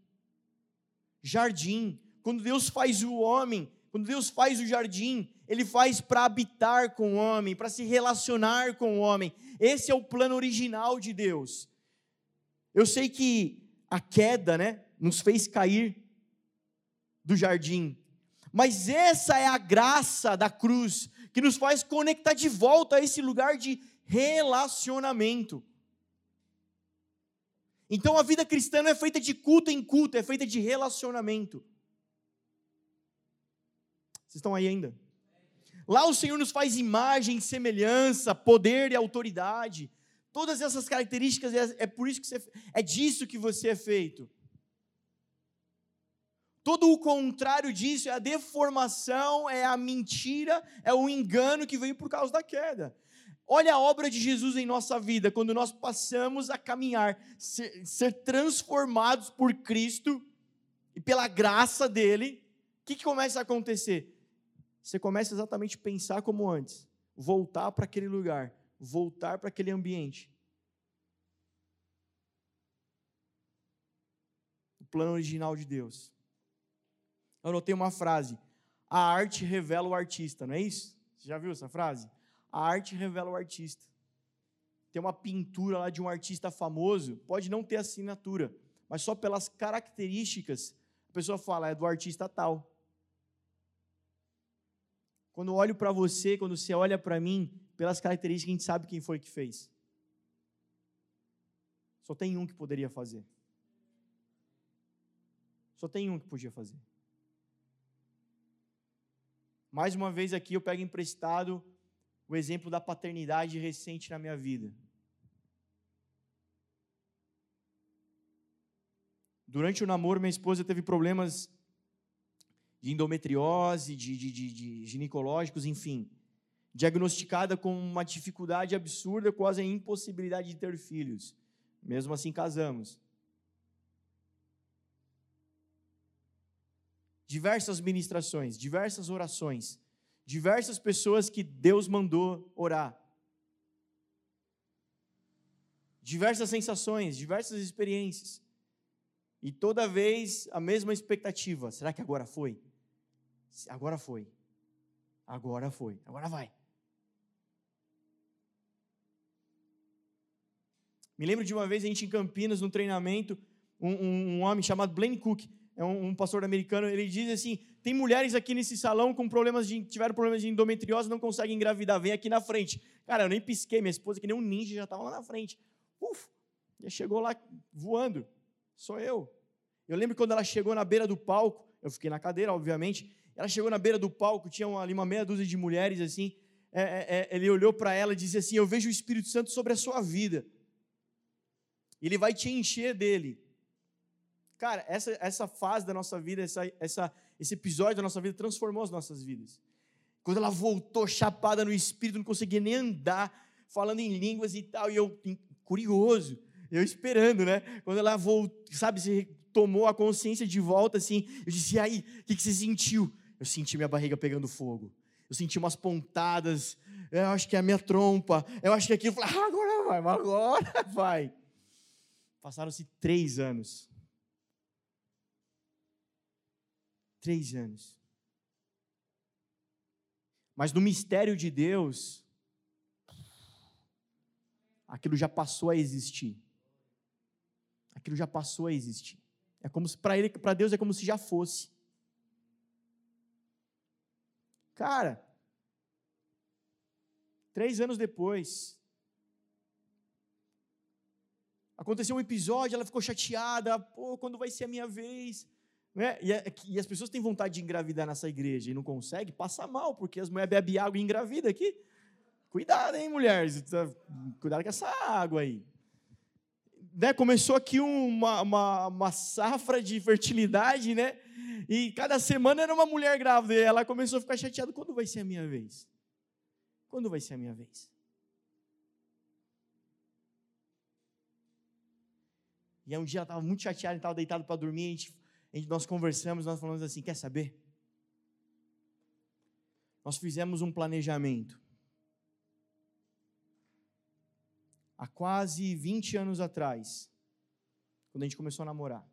jardim, quando Deus faz o homem, quando Deus faz o jardim, ele faz para habitar com o homem, para se relacionar com o homem. Esse é o plano original de Deus. Eu sei que a queda, né, nos fez cair do jardim. Mas essa é a graça da cruz que nos faz conectar de volta a esse lugar de relacionamento. Então a vida cristã não é feita de culto em culto, é feita de relacionamento. Vocês estão aí ainda? Lá o Senhor nos faz imagem, semelhança, poder e autoridade. Todas essas características é, é por isso que você é disso que você é feito. Todo o contrário disso é a deformação, é a mentira, é o engano que veio por causa da queda. Olha a obra de Jesus em nossa vida, quando nós passamos a caminhar, ser, ser transformados por Cristo e pela graça dele, o que, que começa a acontecer? você começa exatamente a pensar como antes, voltar para aquele lugar, voltar para aquele ambiente. O plano original de Deus. Eu anotei uma frase: a arte revela o artista, não é isso? Você já viu essa frase? A arte revela o artista. Tem uma pintura lá de um artista famoso, pode não ter assinatura, mas só pelas características, a pessoa fala, é do artista tal. Quando eu olho para você, quando você olha para mim, pelas características, a gente sabe quem foi que fez. Só tem um que poderia fazer. Só tem um que podia fazer. Mais uma vez aqui eu pego emprestado o exemplo da paternidade recente na minha vida. Durante o namoro, minha esposa teve problemas de endometriose, de, de, de, de ginecológicos, enfim. Diagnosticada com uma dificuldade absurda, quase a impossibilidade de ter filhos. Mesmo assim, casamos. Diversas ministrações, diversas orações, diversas pessoas que Deus mandou orar. Diversas sensações, diversas experiências. E toda vez a mesma expectativa. Será que agora foi? Agora foi. Agora foi. Agora vai. Me lembro de uma vez a gente em Campinas, num treinamento, um, um, um homem chamado Blaine Cook, é um, um, pastor americano, ele diz assim: tem mulheres aqui nesse salão com problemas de tiveram problemas de endometriose, não conseguem engravidar, vem aqui na frente. Cara, eu nem pisquei, minha esposa que nem um ninja já estava lá na frente. Uf, já chegou lá voando. Sou eu. Eu lembro quando ela chegou na beira do palco, eu fiquei na cadeira, obviamente, ela chegou na beira do palco, tinha ali uma meia dúzia de mulheres assim. É, é, é ele olhou para ela e disse assim: Eu vejo o Espírito Santo sobre a sua vida. Ele vai te encher dele. Cara, essa, essa fase da nossa vida, essa, essa, esse episódio da nossa vida transformou as nossas vidas. Quando ela voltou chapada no espírito, não conseguia nem andar, falando em línguas e tal, e eu, curioso, eu esperando, né? Quando ela voltou, sabe, se tomou a consciência de volta, assim, eu disse: e aí, o que, que você sentiu? Eu senti minha barriga pegando fogo. Eu senti umas pontadas. Eu acho que é a minha trompa. Eu acho que aquilo. Eu falei, ah, agora vai, agora vai. Passaram-se três anos. Três anos. Mas no mistério de Deus, aquilo já passou a existir. Aquilo já passou a existir. É como se para ele, para Deus é como se já fosse. Cara, três anos depois, aconteceu um episódio, ela ficou chateada, pô, quando vai ser a minha vez? Né? E, é, e, as pessoas têm vontade de engravidar nessa igreja e não consegue, passa mal, porque as mulheres bebem água e engravida aqui. Cuidado, hein, mulheres? Cuidado com essa água aí. Né? Começou aqui uma, uma, uma safra de fertilidade, né? E cada semana era uma mulher grávida. E ela começou a ficar chateada: quando vai ser a minha vez? Quando vai ser a minha vez? E aí um dia ela estava muito chateada, estava deitada para dormir, a gente, nós conversamos, nós falamos assim, quer saber? Nós fizemos um planejamento. Há quase 20 anos atrás, quando a gente começou a namorar.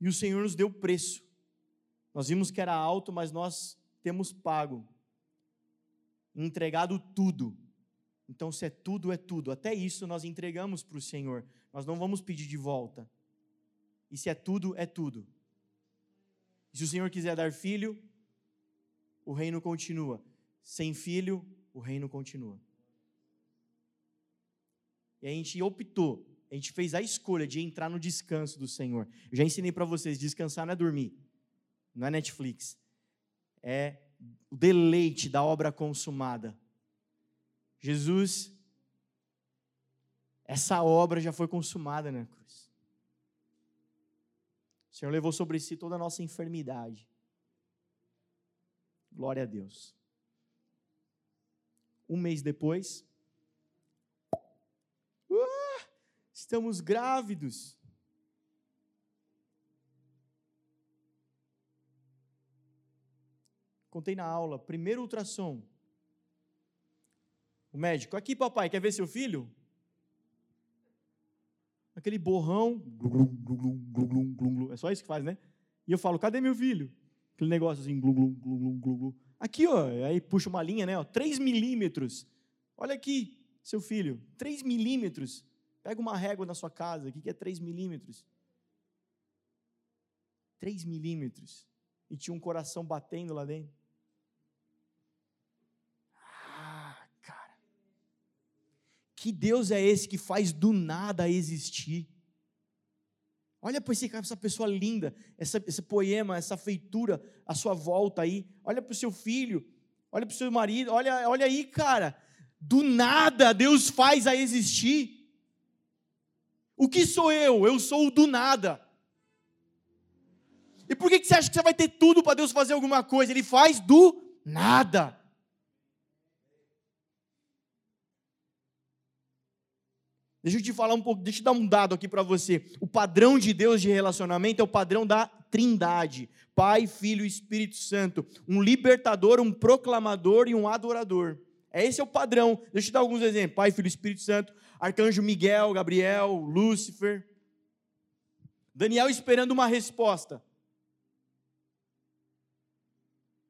E o Senhor nos deu preço. Nós vimos que era alto, mas nós temos pago, entregado tudo então, se é tudo, é tudo. Até isso nós entregamos para o Senhor. Nós não vamos pedir de volta. E se é tudo, é tudo. E se o Senhor quiser dar filho, o reino continua. Sem filho, o reino continua. E a gente optou, a gente fez a escolha de entrar no descanso do Senhor. Eu já ensinei para vocês: descansar não é dormir, não é Netflix, é o deleite da obra consumada Jesus, essa obra já foi consumada na cruz. O Senhor levou sobre si toda a nossa enfermidade. Glória a Deus. Um mês depois, uh, estamos grávidos. Contei na aula, primeiro ultrassom, o médico, aqui papai, quer ver seu filho? Aquele borrão, glum, glum, glum, é só isso que faz, né? E eu falo, cadê meu filho? Aquele negócio assim, glum, glum, glum, glum, glum. Aqui, ó, aí puxa uma linha, né? Ó, 3 milímetros. Olha aqui, seu filho, 3 milímetros. Pega uma régua na sua casa, o que é 3 milímetros? 3 milímetros. E tinha um coração batendo lá dentro. Que Deus é esse que faz do nada existir? Olha para essa pessoa linda, essa, esse poema, essa feitura à sua volta aí. Olha para o seu filho, olha para o seu marido, olha, olha aí, cara. Do nada Deus faz a existir. O que sou eu? Eu sou o do nada. E por que você acha que você vai ter tudo para Deus fazer alguma coisa? Ele faz do nada. Deixa eu te falar um pouco, deixa eu dar um dado aqui para você. O padrão de Deus de relacionamento é o padrão da Trindade: Pai, Filho e Espírito Santo. Um libertador, um proclamador e um adorador. É esse é o padrão. Deixa eu te dar alguns exemplos: Pai, Filho e Espírito Santo, Arcanjo Miguel, Gabriel, Lúcifer. Daniel esperando uma resposta.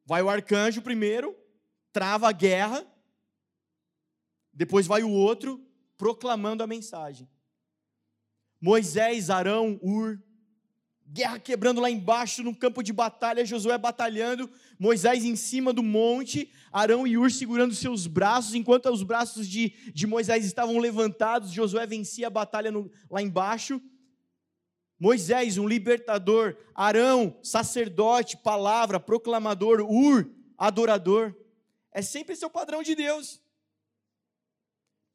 Vai o arcanjo primeiro, trava a guerra. Depois vai o outro, proclamando a mensagem. Moisés, Arão, Ur, guerra quebrando lá embaixo no campo de batalha, Josué batalhando, Moisés em cima do monte, Arão e Ur segurando seus braços, enquanto os braços de, de Moisés estavam levantados, Josué vencia a batalha no, lá embaixo. Moisés, um libertador, Arão, sacerdote, palavra, proclamador, Ur, adorador. É sempre o padrão de Deus.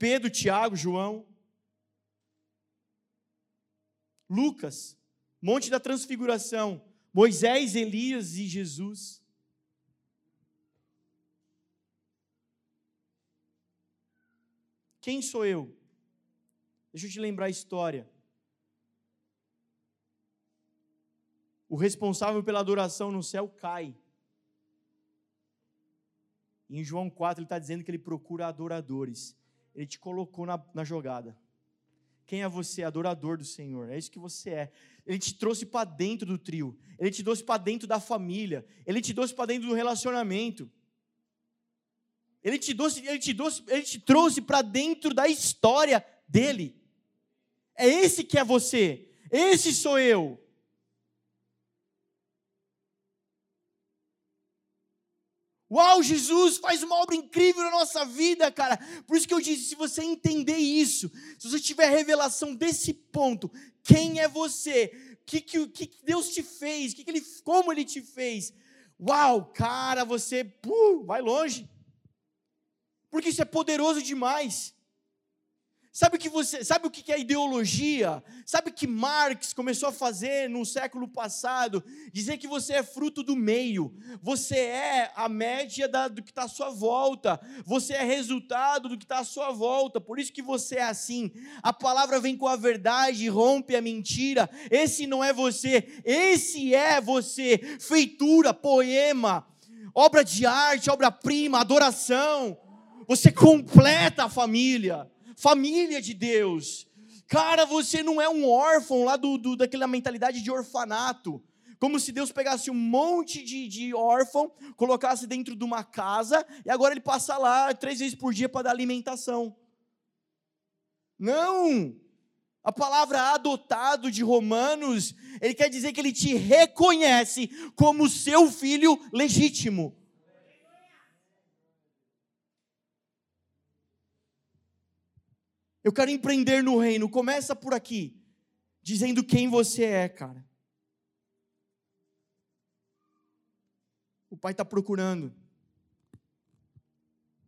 Pedro, Tiago, João, Lucas, Monte da Transfiguração, Moisés, Elias e Jesus. Quem sou eu? Deixa eu te lembrar a história. O responsável pela adoração no céu cai. Em João 4, ele está dizendo que ele procura adoradores. Ele te colocou na, na jogada. Quem é você? Adorador do Senhor. É isso que você é. Ele te trouxe para dentro do trio. Ele te trouxe para dentro da família. Ele te trouxe para dentro do relacionamento. Ele te trouxe, ele te trouxe, ele te trouxe para dentro da história dele. É esse que é você. Esse sou eu. Uau, Jesus faz uma obra incrível na nossa vida, cara. Por isso que eu disse: se você entender isso, se você tiver revelação desse ponto, quem é você? O que, que, que Deus te fez? Que que ele, como Ele te fez? Uau, cara, você uh, vai longe. Porque isso é poderoso demais. Sabe o que você, sabe o que é ideologia? Sabe que Marx começou a fazer no século passado? Dizer que você é fruto do meio. Você é a média da, do que está à sua volta. Você é resultado do que está à sua volta. Por isso que você é assim. A palavra vem com a verdade, rompe a mentira. Esse não é você. Esse é você. Feitura, poema, obra de arte, obra-prima, adoração. Você completa a família família de Deus. Cara, você não é um órfão lá do, do, daquela mentalidade de orfanato. Como se Deus pegasse um monte de, de órfão, colocasse dentro de uma casa, e agora ele passa lá três vezes por dia para dar alimentação. Não! A palavra adotado de Romanos, ele quer dizer que ele te reconhece como seu filho legítimo. Eu quero empreender no reino. Começa por aqui, dizendo quem você é, cara. O Pai está procurando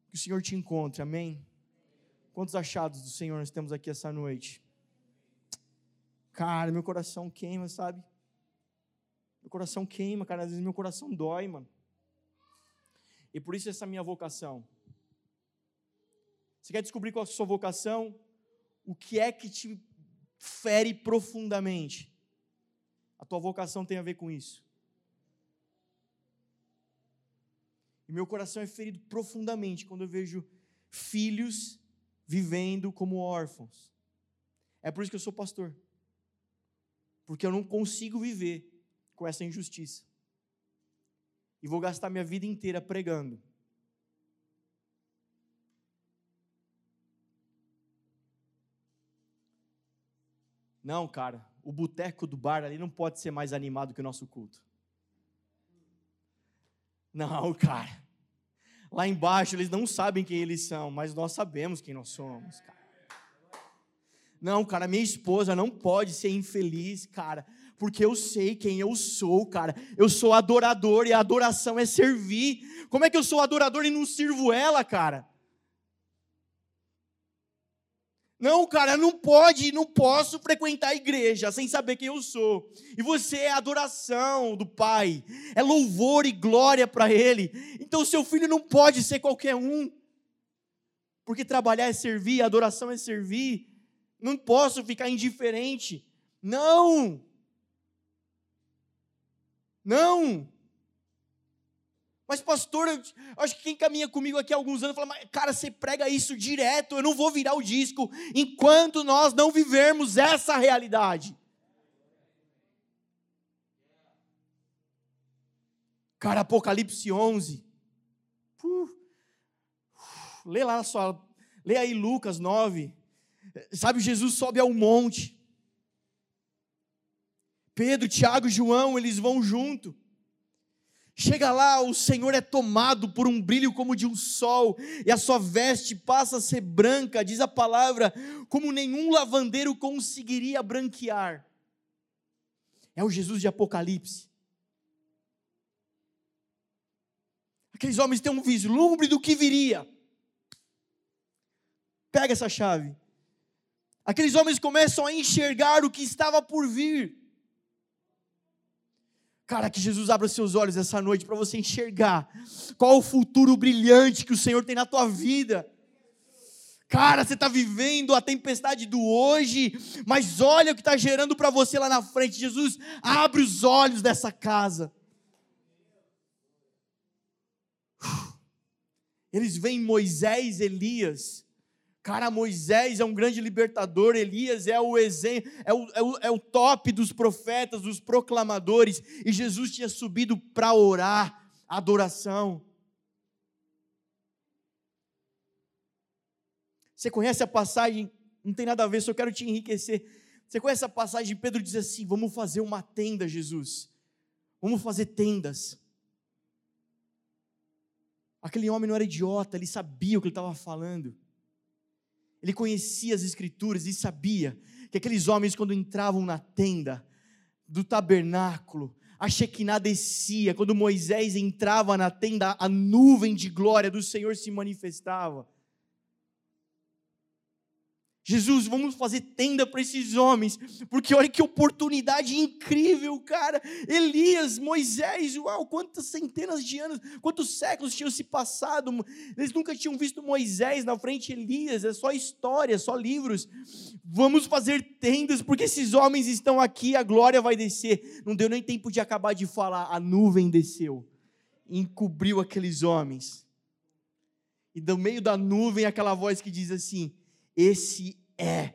que o Senhor te encontre, amém? Quantos achados do Senhor nós temos aqui essa noite? Cara, meu coração queima, sabe? Meu coração queima, cara. Às vezes meu coração dói, mano. E por isso essa minha vocação. Você quer descobrir qual é a sua vocação? O que é que te fere profundamente? A tua vocação tem a ver com isso. E meu coração é ferido profundamente quando eu vejo filhos vivendo como órfãos. É por isso que eu sou pastor. Porque eu não consigo viver com essa injustiça. E vou gastar minha vida inteira pregando Não, cara, o boteco do bar ali não pode ser mais animado que o nosso culto. Não, cara. Lá embaixo eles não sabem quem eles são, mas nós sabemos quem nós somos, cara. Não, cara, minha esposa não pode ser infeliz, cara, porque eu sei quem eu sou, cara. Eu sou adorador e a adoração é servir. Como é que eu sou adorador e não sirvo ela, cara? Não, cara, não pode, não posso frequentar a igreja sem saber quem eu sou. E você é adoração do Pai, é louvor e glória para Ele. Então, seu filho não pode ser qualquer um, porque trabalhar é servir, adoração é servir. Não posso ficar indiferente. Não, não. Mas, pastor, eu acho que quem caminha comigo aqui há alguns anos fala, cara, você prega isso direto, eu não vou virar o disco enquanto nós não vivermos essa realidade. Cara, Apocalipse 11. Uh, lê lá só, lê aí Lucas 9. Sabe, Jesus sobe ao monte. Pedro, Tiago e João, eles vão junto. Chega lá, o Senhor é tomado por um brilho como de um sol, e a sua veste passa a ser branca, diz a palavra, como nenhum lavandeiro conseguiria branquear. É o Jesus de Apocalipse. Aqueles homens têm um vislumbre do que viria. Pega essa chave. Aqueles homens começam a enxergar o que estava por vir. Cara, que Jesus abra seus olhos essa noite para você enxergar qual o futuro brilhante que o Senhor tem na tua vida. Cara, você está vivendo a tempestade do hoje, mas olha o que está gerando para você lá na frente. Jesus, abre os olhos dessa casa. Eles veem Moisés, Elias, Cara, Moisés é um grande libertador, Elias é o exemplo, é o, é o, é o top dos profetas, dos proclamadores, e Jesus tinha subido para orar, adoração. Você conhece a passagem? Não tem nada a ver, só quero te enriquecer. Você conhece a passagem? Pedro diz assim: Vamos fazer uma tenda, Jesus. Vamos fazer tendas. Aquele homem não era idiota, ele sabia o que ele estava falando. Ele conhecia as escrituras e sabia que aqueles homens, quando entravam na tenda do tabernáculo, a Shekinah descia, quando Moisés entrava na tenda, a nuvem de glória do Senhor se manifestava. Jesus, vamos fazer tenda para esses homens, porque olha que oportunidade incrível, cara. Elias, Moisés, uau, quantas centenas de anos, quantos séculos tinham se passado, eles nunca tinham visto Moisés na frente de Elias, é só história, só livros. Vamos fazer tendas, porque esses homens estão aqui, a glória vai descer. Não deu nem tempo de acabar de falar, a nuvem desceu, encobriu aqueles homens. E do meio da nuvem, aquela voz que diz assim: esse é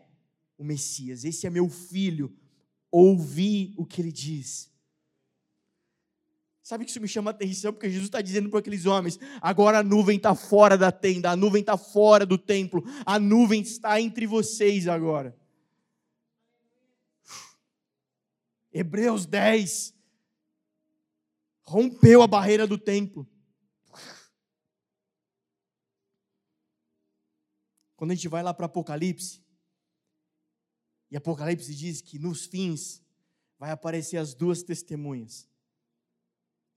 o Messias, esse é meu filho. Ouvi o que ele diz. Sabe que isso me chama atenção, porque Jesus está dizendo para aqueles homens: agora a nuvem está fora da tenda, a nuvem está fora do templo, a nuvem está entre vocês agora. Hebreus 10 rompeu a barreira do templo. Quando a gente vai lá para Apocalipse, e Apocalipse diz que nos fins vai aparecer as duas testemunhas.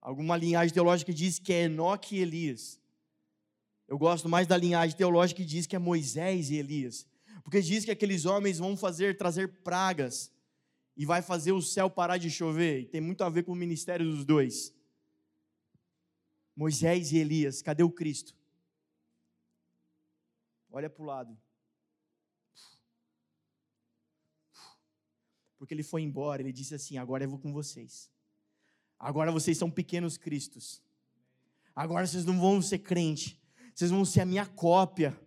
Alguma linhagem teológica diz que é Enoque e Elias. Eu gosto mais da linhagem teológica que diz que é Moisés e Elias. Porque diz que aqueles homens vão fazer trazer pragas e vai fazer o céu parar de chover. E tem muito a ver com o ministério dos dois. Moisés e Elias, cadê o Cristo? Olha para o lado. Porque ele foi embora, ele disse assim: Agora eu vou com vocês. Agora vocês são pequenos cristos. Agora vocês não vão ser crente. Vocês vão ser a minha cópia.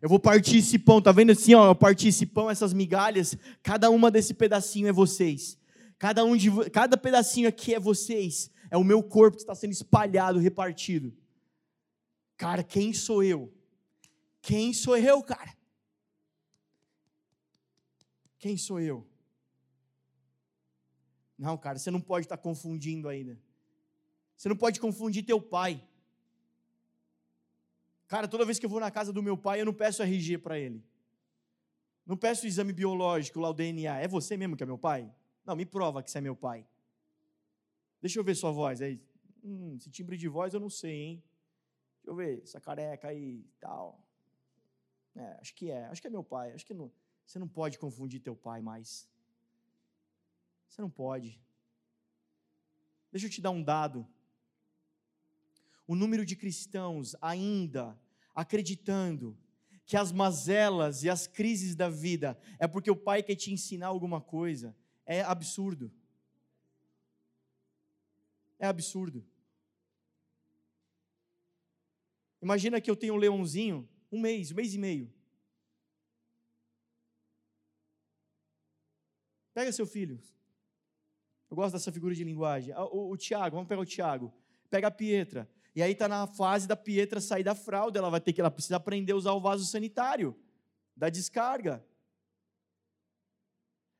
Eu vou partir esse pão, tá vendo assim, ó, eu parti esse pão, essas migalhas, cada uma desse pedacinho é vocês. Cada um de cada pedacinho aqui é vocês. É o meu corpo que está sendo espalhado, repartido. Cara, quem sou eu quem sou eu, cara? Quem sou eu? Não, cara, você não pode estar confundindo ainda. Você não pode confundir teu pai. Cara, toda vez que eu vou na casa do meu pai, eu não peço RG para ele. Não peço exame biológico, lá o DNA. É você mesmo que é meu pai? Não, me prova que você é meu pai. Deixa eu ver sua voz aí. Hum, esse timbre de voz eu não sei, hein? Deixa eu ver, essa careca aí e tal. É, acho que é. Acho que é meu pai. Acho que não, você não pode confundir teu pai mais. Você não pode. Deixa eu te dar um dado. O número de cristãos ainda acreditando que as mazelas e as crises da vida é porque o pai quer te ensinar alguma coisa é absurdo. É absurdo. Imagina que eu tenho um leãozinho um mês, um mês e meio. Pega seu filho. Eu gosto dessa figura de linguagem. Ah, o, o, o Tiago, vamos pegar o Tiago. Pega a Pietra. E aí está na fase da Pietra sair da fralda. Ela vai ter que, ela precisa aprender a usar o vaso sanitário, da descarga.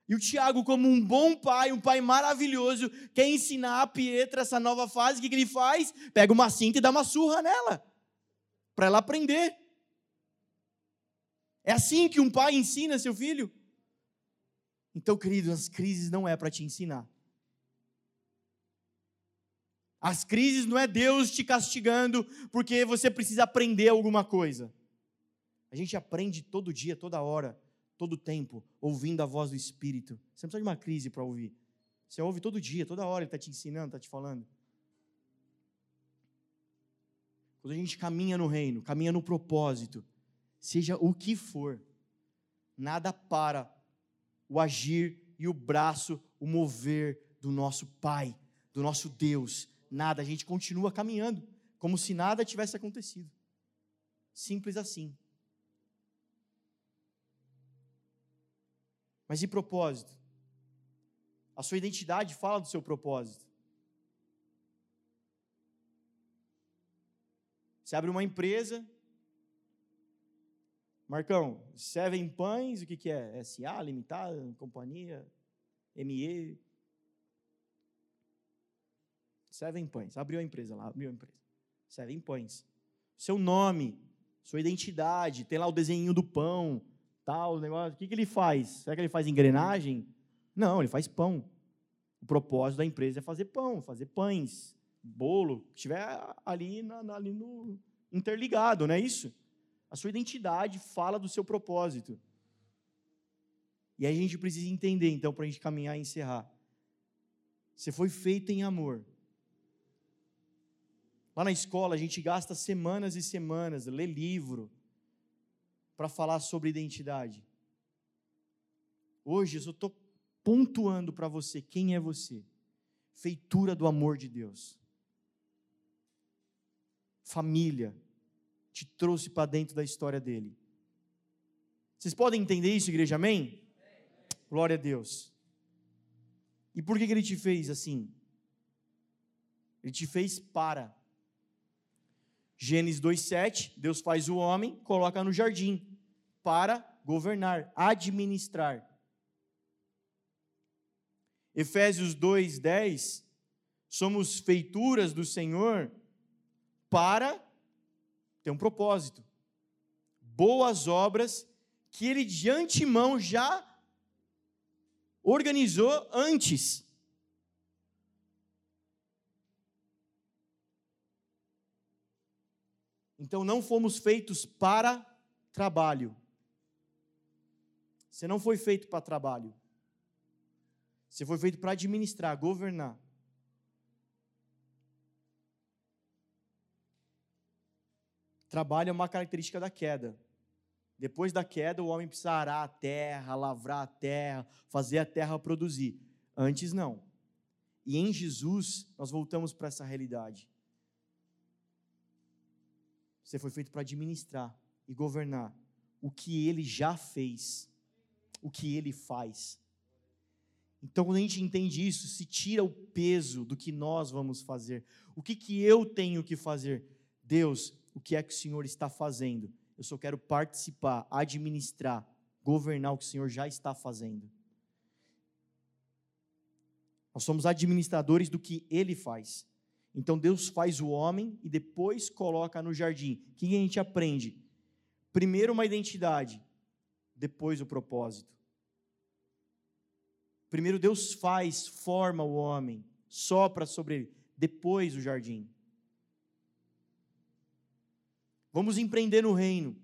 E o Tiago, como um bom pai, um pai maravilhoso, quer ensinar a Pietra essa nova fase. O que, que ele faz? Pega uma cinta e dá uma surra nela, para ela aprender. É assim que um pai ensina seu filho? Então, querido, as crises não é para te ensinar. As crises não é Deus te castigando porque você precisa aprender alguma coisa. A gente aprende todo dia, toda hora, todo tempo, ouvindo a voz do Espírito. Você não precisa de uma crise para ouvir. Você ouve todo dia, toda hora, Ele está te ensinando, está te falando. Quando a gente caminha no reino, caminha no propósito, seja o que for, nada para o agir e o braço, o mover do nosso Pai, do nosso Deus. Nada, a gente continua caminhando, como se nada tivesse acontecido. Simples assim. Mas e propósito? A sua identidade fala do seu propósito. Você abre uma empresa. Marcão, Seven Pães, o que, que é? SA, Limitada, Companhia, ME. Seven Pães. Abriu a empresa lá, abriu a empresa. Seven Pães. Seu nome, sua identidade, tem lá o desenho do pão, tal, negócio. O que, que ele faz? Será que ele faz engrenagem? Não, ele faz pão. O propósito da empresa é fazer pão, fazer pães bolo, estiver ali, na, ali no interligado, não é isso? A sua identidade fala do seu propósito. E aí a gente precisa entender, então, para a gente caminhar e encerrar. Você foi feito em amor. Lá na escola, a gente gasta semanas e semanas, lê livro, para falar sobre identidade. Hoje, eu estou pontuando para você quem é você. Feitura do amor de Deus família, te trouxe para dentro da história dele. Vocês podem entender isso, igreja? Amém? Glória a Deus. E por que, que ele te fez assim? Ele te fez para. Gênesis 2,7, Deus faz o homem, coloca no jardim, para governar, administrar. Efésios 2,10, somos feituras do Senhor para ter um propósito. Boas obras que ele de antemão já organizou antes. Então não fomos feitos para trabalho. Você não foi feito para trabalho. Você foi feito para administrar, governar. Trabalho é uma característica da queda. Depois da queda, o homem precisa arar a terra, lavrar a terra, fazer a terra produzir. Antes, não. E em Jesus, nós voltamos para essa realidade. Você foi feito para administrar e governar o que ele já fez, o que ele faz. Então, quando a gente entende isso, se tira o peso do que nós vamos fazer. O que, que eu tenho que fazer? Deus, o que é que o Senhor está fazendo. Eu só quero participar, administrar, governar o que o Senhor já está fazendo. Nós somos administradores do que Ele faz. Então Deus faz o homem e depois coloca no jardim. O que a gente aprende? Primeiro uma identidade, depois o propósito. Primeiro Deus faz, forma o homem, sopra sobre ele, depois o jardim. Vamos empreender no reino.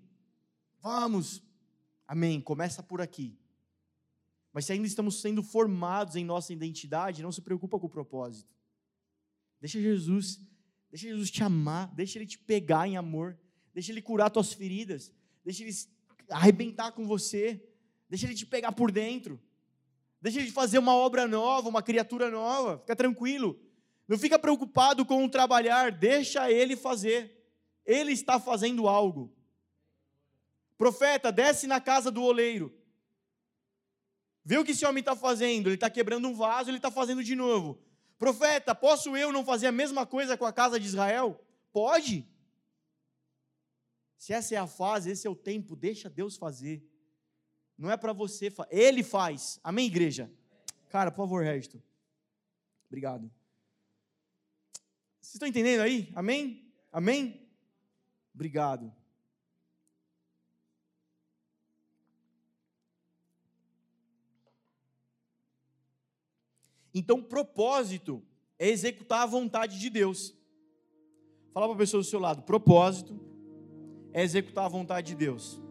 Vamos. Amém. Começa por aqui. Mas se ainda estamos sendo formados em nossa identidade, não se preocupa com o propósito. Deixa Jesus, deixa Jesus te amar, deixa ele te pegar em amor, deixa ele curar tuas feridas, deixa ele arrebentar com você, deixa ele te pegar por dentro. Deixa ele fazer uma obra nova, uma criatura nova. Fica tranquilo. Não fica preocupado com o trabalhar, deixa ele fazer. Ele está fazendo algo. Profeta, desce na casa do oleiro. Vê o que esse homem está fazendo. Ele está quebrando um vaso, ele está fazendo de novo. Profeta, posso eu não fazer a mesma coisa com a casa de Israel? Pode. Se essa é a fase, esse é o tempo, deixa Deus fazer. Não é para você, ele faz. Amém, igreja? Cara, por favor, Resto. Obrigado. Vocês estão entendendo aí? Amém? Amém? Obrigado. Então, propósito é executar a vontade de Deus. Fala para a pessoa do seu lado: propósito é executar a vontade de Deus.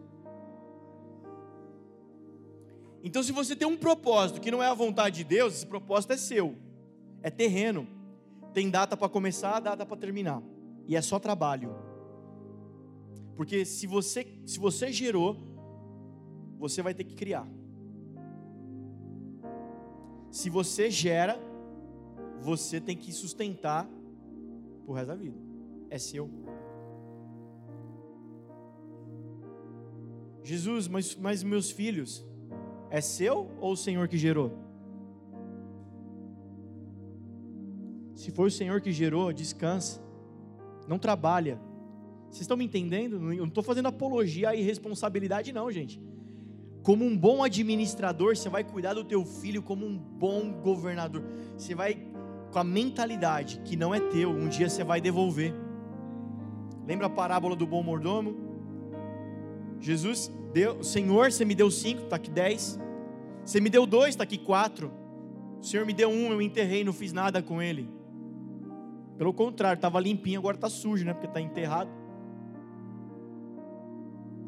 Então, se você tem um propósito que não é a vontade de Deus, esse propósito é seu, é terreno, tem data para começar, data para terminar, e é só trabalho. Porque se você, se você gerou, você vai ter que criar. Se você gera, você tem que sustentar o resto da vida. É seu. Jesus, mas, mas meus filhos, É seu ou o Senhor que gerou? Se foi o Senhor que gerou, descansa. Não trabalha. Vocês estão me entendendo? Eu não estou fazendo apologia à irresponsabilidade, não, gente. Como um bom administrador, você vai cuidar do teu filho como um bom governador. Você vai com a mentalidade que não é teu, um dia você vai devolver. Lembra a parábola do bom mordomo? Jesus deu, Senhor, você me deu cinco, está aqui dez. Você me deu dois, está aqui quatro. O Senhor me deu um, eu enterrei, não fiz nada com ele. Pelo contrário, estava limpinho, agora está sujo, né? Porque está enterrado.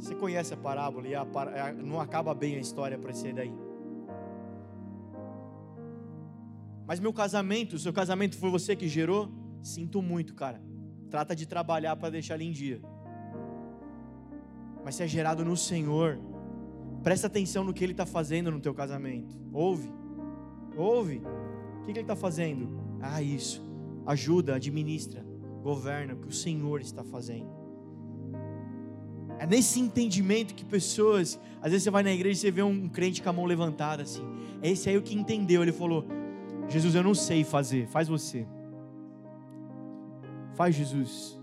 Você conhece a parábola e a, a, não acaba bem a história para ser daí. Mas meu casamento, o seu casamento foi você que gerou? Sinto muito, cara. Trata de trabalhar para deixar ele em dia. Mas se é gerado no Senhor, presta atenção no que Ele está fazendo no teu casamento. Ouve, ouve. O que, que Ele está fazendo? Ah, isso. Ajuda, administra, governa o que o Senhor está fazendo. É nesse entendimento que pessoas, às vezes você vai na igreja e você vê um crente com a mão levantada assim. É esse aí o que entendeu. Ele falou: Jesus, eu não sei fazer, faz você. Faz Jesus.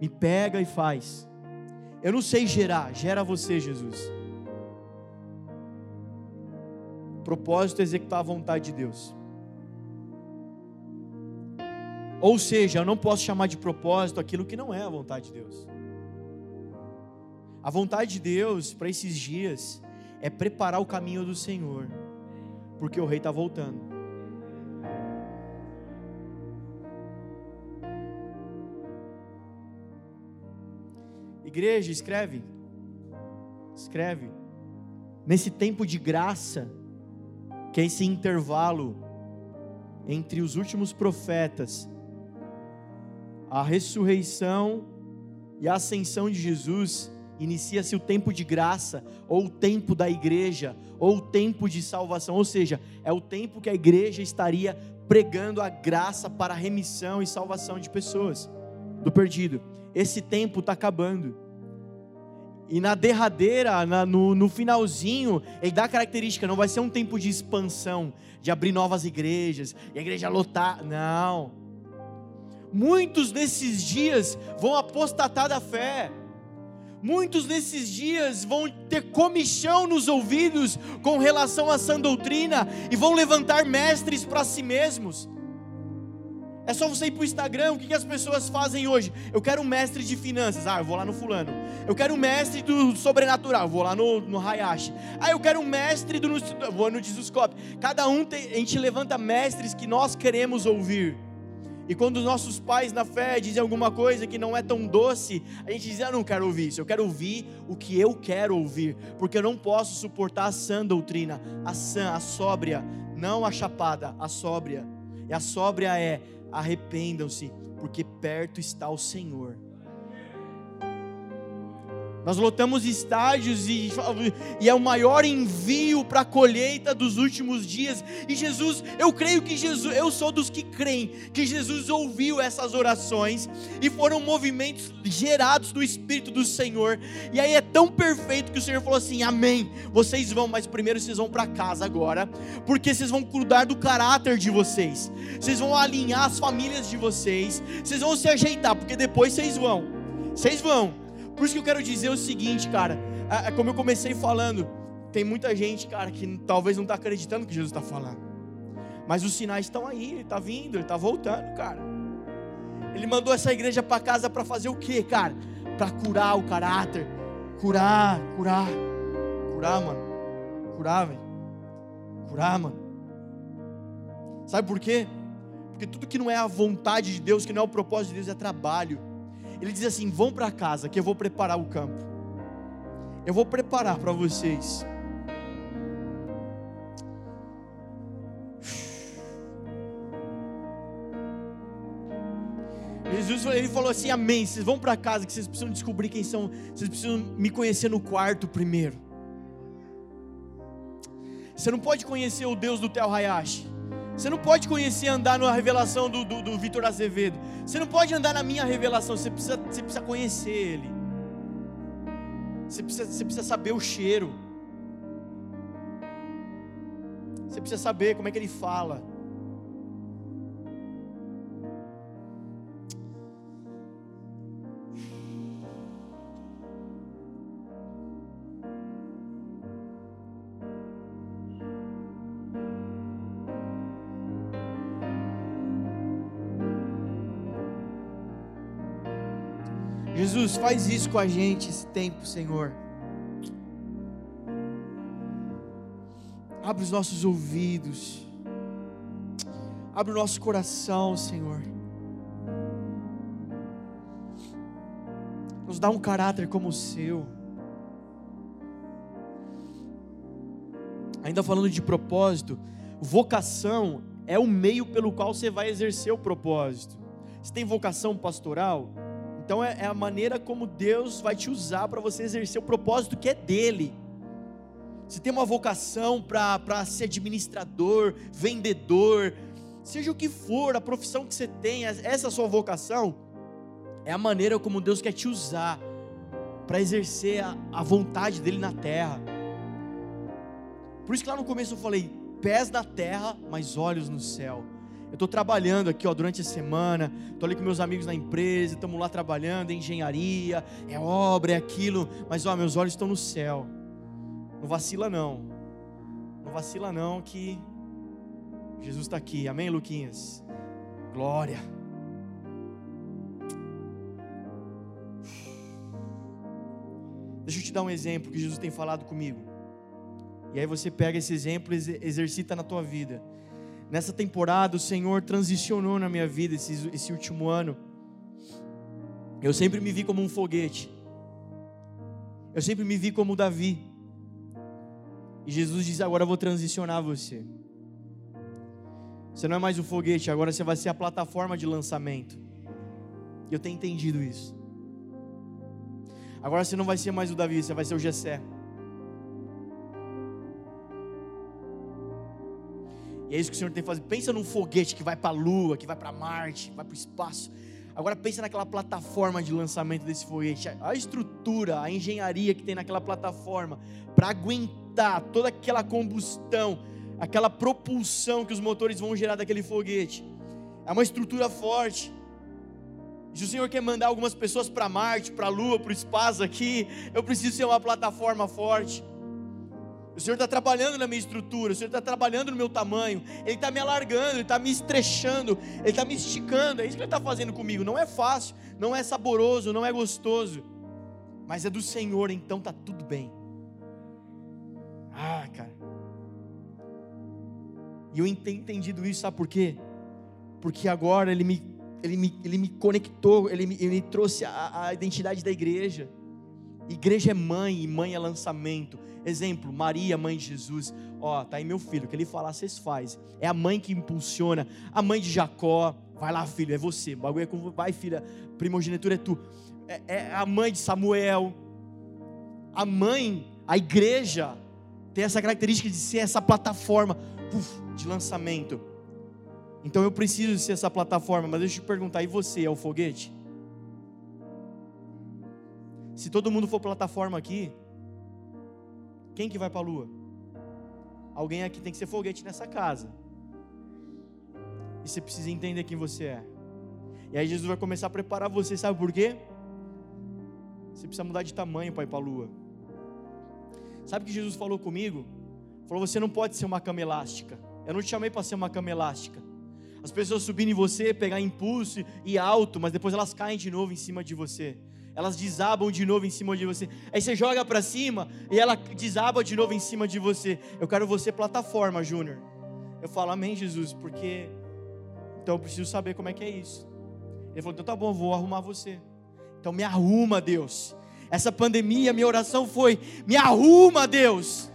Me pega e faz. Eu não sei gerar, gera você, Jesus. Propósito é executar a vontade de Deus. Ou seja, eu não posso chamar de propósito aquilo que não é a vontade de Deus. A vontade de Deus para esses dias é preparar o caminho do Senhor, porque o rei está voltando. Igreja, escreve, escreve, nesse tempo de graça, que é esse intervalo entre os últimos profetas, a ressurreição e a ascensão de Jesus, inicia-se o tempo de graça, ou o tempo da igreja, ou o tempo de salvação, ou seja, é o tempo que a igreja estaria pregando a graça para a remissão e salvação de pessoas, do perdido. Esse tempo está acabando. E na derradeira, na, no, no finalzinho, ele dá a característica: não vai ser um tempo de expansão, de abrir novas igrejas, e a igreja lotar. Não. Muitos desses dias vão apostatar da fé Muitos nesses dias vão ter comichão nos ouvidos com relação à sã doutrina e vão levantar mestres para si mesmos. É só você ir para o Instagram, o que, que as pessoas fazem hoje? Eu quero um mestre de finanças, ah, eu vou lá no fulano. Eu quero um mestre do sobrenatural, vou lá no, no Hayashi. Ah, eu quero um mestre do, vou no Jesuscope. Cada um tem, a gente levanta mestres que nós queremos ouvir. E quando os nossos pais na fé dizem alguma coisa que não é tão doce, a gente diz: Eu não quero ouvir isso, eu quero ouvir o que eu quero ouvir, porque eu não posso suportar a sã doutrina, a sã, a sóbria, não a chapada, a sóbria. E a sóbria é: arrependam-se, porque perto está o Senhor. Nós lotamos estádios e, e, é o maior envio para a colheita dos últimos dias. E Jesus, eu creio que Jesus, eu sou dos que creem que Jesus ouviu essas orações e foram movimentos gerados do Espírito do Senhor. E aí é tão perfeito que o Senhor falou assim: Amém. Vocês vão, mas primeiro vocês vão para casa agora, porque vocês vão cuidar do caráter de vocês, vocês vão alinhar as famílias de vocês, vocês vão se ajeitar, porque depois vocês vão, vocês vão. Por isso que eu quero dizer o seguinte, cara. É, é como eu comecei falando, tem muita gente, cara, que talvez não está acreditando que Jesus está falando. Mas os sinais estão aí, ele está vindo, ele está voltando, cara. Ele mandou essa igreja para casa para fazer o quê, cara? Para curar o caráter. Curar, curar. Curar, mano. Curar, velho. Curar, mano. Sabe por quê? Porque tudo que não é a vontade de Deus, que não é o propósito de Deus, é trabalho. Ele diz assim: vão para casa que eu vou preparar o campo. Eu vou preparar para vocês. Jesus ele falou assim: Amém. Vocês vão para casa que vocês precisam descobrir quem são. Vocês precisam me conhecer no quarto primeiro. Você não pode conhecer o Deus do Tel Hayashi você não pode conhecer andar na revelação do, do, do Vitor Azevedo. Você não pode andar na minha revelação. Você precisa, você precisa conhecer Ele. Você precisa, você precisa saber o cheiro. precisa saber como é que ele fala. Jesus, faz isso com a gente esse tempo, Senhor. Abre os nossos ouvidos. Abre o nosso coração, Senhor. Nos dá um caráter como o seu. Ainda falando de propósito, vocação é o meio pelo qual você vai exercer o propósito. Você tem vocação pastoral? Então é, é a maneira como Deus vai te usar para você exercer o propósito que é dele. Se tem uma vocação para ser administrador, vendedor, seja o que for, a profissão que você tem, essa sua vocação, é a maneira como Deus quer te usar para exercer a, a vontade dele na terra. Por isso que lá no começo eu falei: pés na terra, mas olhos no céu. Eu estou trabalhando aqui ó, durante a semana, estou ali com meus amigos na empresa, estamos lá trabalhando, é engenharia, é obra, é aquilo, mas ó, meus olhos estão no céu. Não vacila não. Não vacila não que Jesus está aqui. Amém, Luquinhas? Glória. Deixa eu te dar um exemplo que Jesus tem falado comigo. E aí você pega esse exemplo e exercita na tua vida. Nessa temporada, o Senhor transicionou na minha vida esse, esse último ano. Eu sempre me vi como um foguete. Eu sempre me vi como Davi. E Jesus diz: Agora eu vou transicionar você. Você não é mais o foguete, agora você vai ser a plataforma de lançamento. Eu tenho entendido isso. Agora você não vai ser mais o Davi, você vai ser o Jessé. É isso que o Senhor tem que fazer. Pensa num foguete que vai para a Lua, que vai para Marte, vai para o espaço. Agora pensa naquela plataforma de lançamento desse foguete, a estrutura, a engenharia que tem naquela plataforma para aguentar toda aquela combustão, aquela propulsão que os motores vão gerar daquele foguete. É uma estrutura forte. Se o Senhor quer mandar algumas pessoas para Marte, para a Lua, para o espaço aqui, eu preciso ser uma plataforma forte. O Senhor está trabalhando na minha estrutura, o Senhor está trabalhando no meu tamanho, Ele está me alargando, Ele está me estrechando, Ele está me esticando. É isso que Ele está fazendo comigo. Não é fácil, não é saboroso, não é gostoso, mas é do Senhor, então está tudo bem. Ah, cara. E eu tenho entendido isso, sabe por quê? Porque agora Ele me, ele me, ele me conectou, Ele me, ele me trouxe a, a identidade da igreja. Igreja é mãe e mãe é lançamento. Exemplo, Maria, mãe de Jesus. Ó, tá aí meu filho, que ele falar, vocês faz. É a mãe que impulsiona. A mãe de Jacó. Vai lá, filho, é você. O bagulho é com. Vai, filha. Primogenitura é tu. É, é a mãe de Samuel. A mãe, a igreja, tem essa característica de ser essa plataforma de lançamento. Então eu preciso ser essa plataforma, mas deixa eu te perguntar, e você é o foguete? Se todo mundo for plataforma aqui, quem que vai para a lua? Alguém aqui tem que ser foguete nessa casa. E você precisa entender quem você é. E aí Jesus vai começar a preparar você, sabe por quê? Você precisa mudar de tamanho para ir para a lua. Sabe o que Jesus falou comigo? Falou: você não pode ser uma cama elástica. Eu não te chamei para ser uma cama elástica. As pessoas subirem em você, pegar impulso e alto, mas depois elas caem de novo em cima de você elas desabam de novo em cima de você. Aí você joga para cima e ela desaba de novo em cima de você. Eu quero você plataforma, Júnior. Eu falo, amém, Jesus, porque então eu preciso saber como é que é isso. Ele falou, então tá bom, vou arrumar você. Então me arruma, Deus. Essa pandemia, minha oração foi: me arruma, Deus.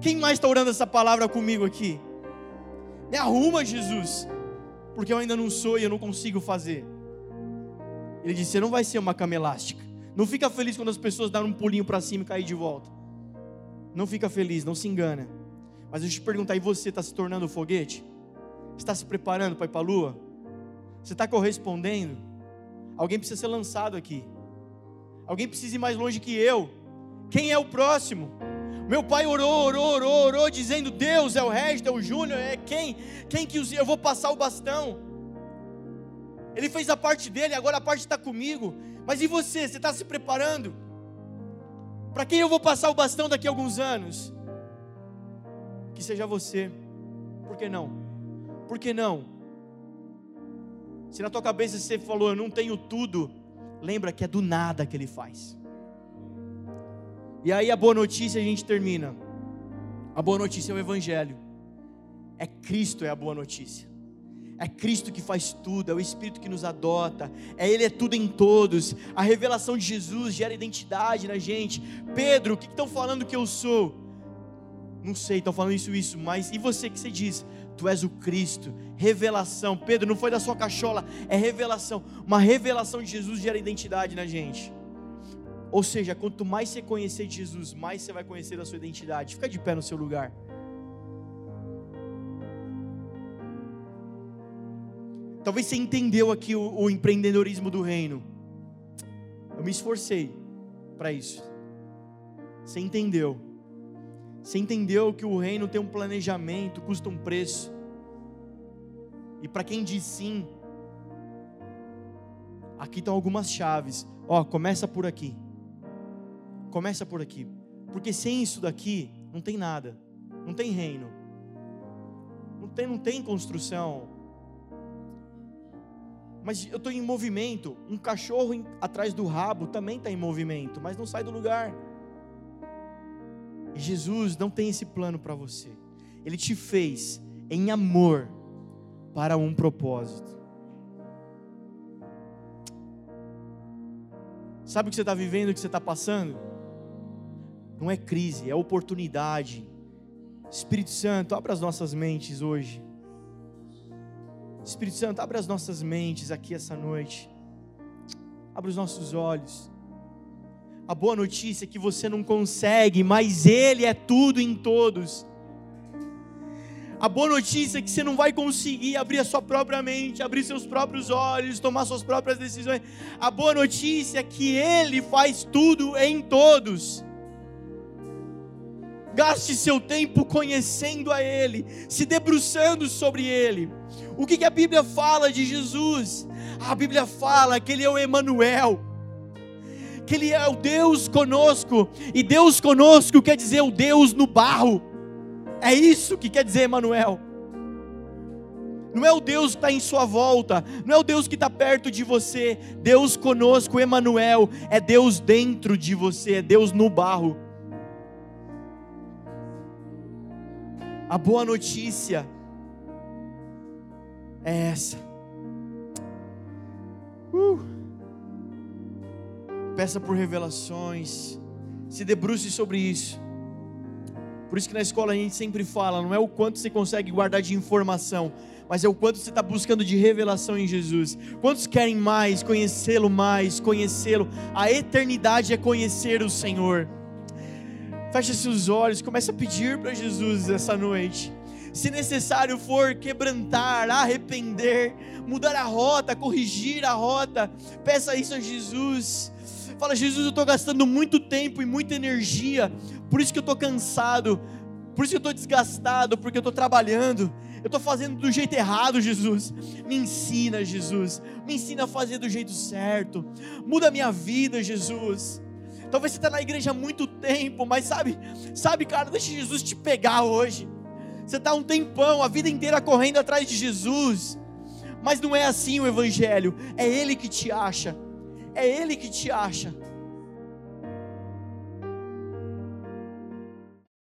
Quem mais está orando essa palavra comigo aqui? Me arruma, Jesus, porque eu ainda não sou e eu não consigo fazer. Ele disse: Você não vai ser uma cama elástica. Não fica feliz quando as pessoas dão um pulinho para cima e cair de volta. Não fica feliz, não se engana. Mas eu te perguntar: e você está se tornando foguete? Está se preparando para ir para a lua? Você está correspondendo? Alguém precisa ser lançado aqui. Alguém precisa ir mais longe que eu. Quem é o próximo? Meu pai orou, orou, orou, orou, dizendo: Deus é o Regis, é o Júnior, é quem? Quem que eu vou passar o bastão? Ele fez a parte dele, agora a parte está comigo. Mas e você? Você está se preparando? Para quem eu vou passar o bastão daqui a alguns anos? Que seja você. Por que não? Por que não? Se na tua cabeça você falou, eu não tenho tudo, lembra que é do nada que ele faz. E aí a boa notícia a gente termina. A boa notícia é o Evangelho. É Cristo é a boa notícia. É Cristo que faz tudo, é o Espírito que nos adota, é Ele é tudo em todos. A revelação de Jesus gera identidade na gente. Pedro, o que estão falando que eu sou? Não sei, estão falando isso, isso, mas e você que você diz? Tu és o Cristo, revelação. Pedro, não foi da sua cachola, é revelação. Uma revelação de Jesus gera identidade na gente. Ou seja, quanto mais você conhecer Jesus, mais você vai conhecer da sua identidade. Fica de pé no seu lugar. Talvez você entendeu aqui o, o empreendedorismo do reino. Eu me esforcei para isso. Você entendeu. Você entendeu que o reino tem um planejamento, custa um preço. E para quem diz sim, aqui estão algumas chaves. Ó, começa por aqui. Começa por aqui. Porque sem isso daqui, não tem nada. Não tem reino. Não tem, não tem construção mas eu estou em movimento. Um cachorro em, atrás do rabo também está em movimento, mas não sai do lugar. E Jesus não tem esse plano para você. Ele te fez em amor para um propósito. Sabe o que você está vivendo, o que você está passando? Não é crise, é oportunidade. Espírito Santo, abra as nossas mentes hoje. Espírito Santo, abre as nossas mentes aqui essa noite. Abre os nossos olhos. A boa notícia é que você não consegue, mas Ele é tudo em todos. A boa notícia é que você não vai conseguir abrir a sua própria mente, abrir seus próprios olhos, tomar suas próprias decisões. A boa notícia é que Ele faz tudo em todos. Gaste seu tempo conhecendo a Ele, se debruçando sobre Ele. O que, que a Bíblia fala de Jesus? A Bíblia fala que Ele é o Emanuel, que Ele é o Deus conosco, e Deus conosco quer dizer o Deus no barro. É isso que quer dizer Emanuel. Não é o Deus que está em sua volta, não é o Deus que está perto de você. Deus conosco, Emanuel, é Deus dentro de você, é Deus no barro. A boa notícia é essa. Uh. Peça por revelações, se debruce sobre isso. Por isso que na escola a gente sempre fala, não é o quanto você consegue guardar de informação, mas é o quanto você está buscando de revelação em Jesus. Quantos querem mais, conhecê-lo mais, conhecê-lo? A eternidade é conhecer o Senhor. Feche seus olhos, comece a pedir para Jesus essa noite se necessário for quebrantar, arrepender, mudar a rota, corrigir a rota, peça isso a Jesus. Fala, Jesus, eu estou gastando muito tempo e muita energia, por isso que eu estou cansado, por isso que eu estou desgastado, porque eu estou trabalhando, eu estou fazendo do jeito errado, Jesus. Me ensina, Jesus. Me ensina a fazer do jeito certo. Muda a minha vida, Jesus. Talvez você está na igreja há muito tempo, mas sabe, sabe, cara, deixa Jesus te pegar hoje. Você está um tempão, a vida inteira correndo atrás de Jesus. Mas não é assim o Evangelho. É Ele que te acha. É Ele que te acha.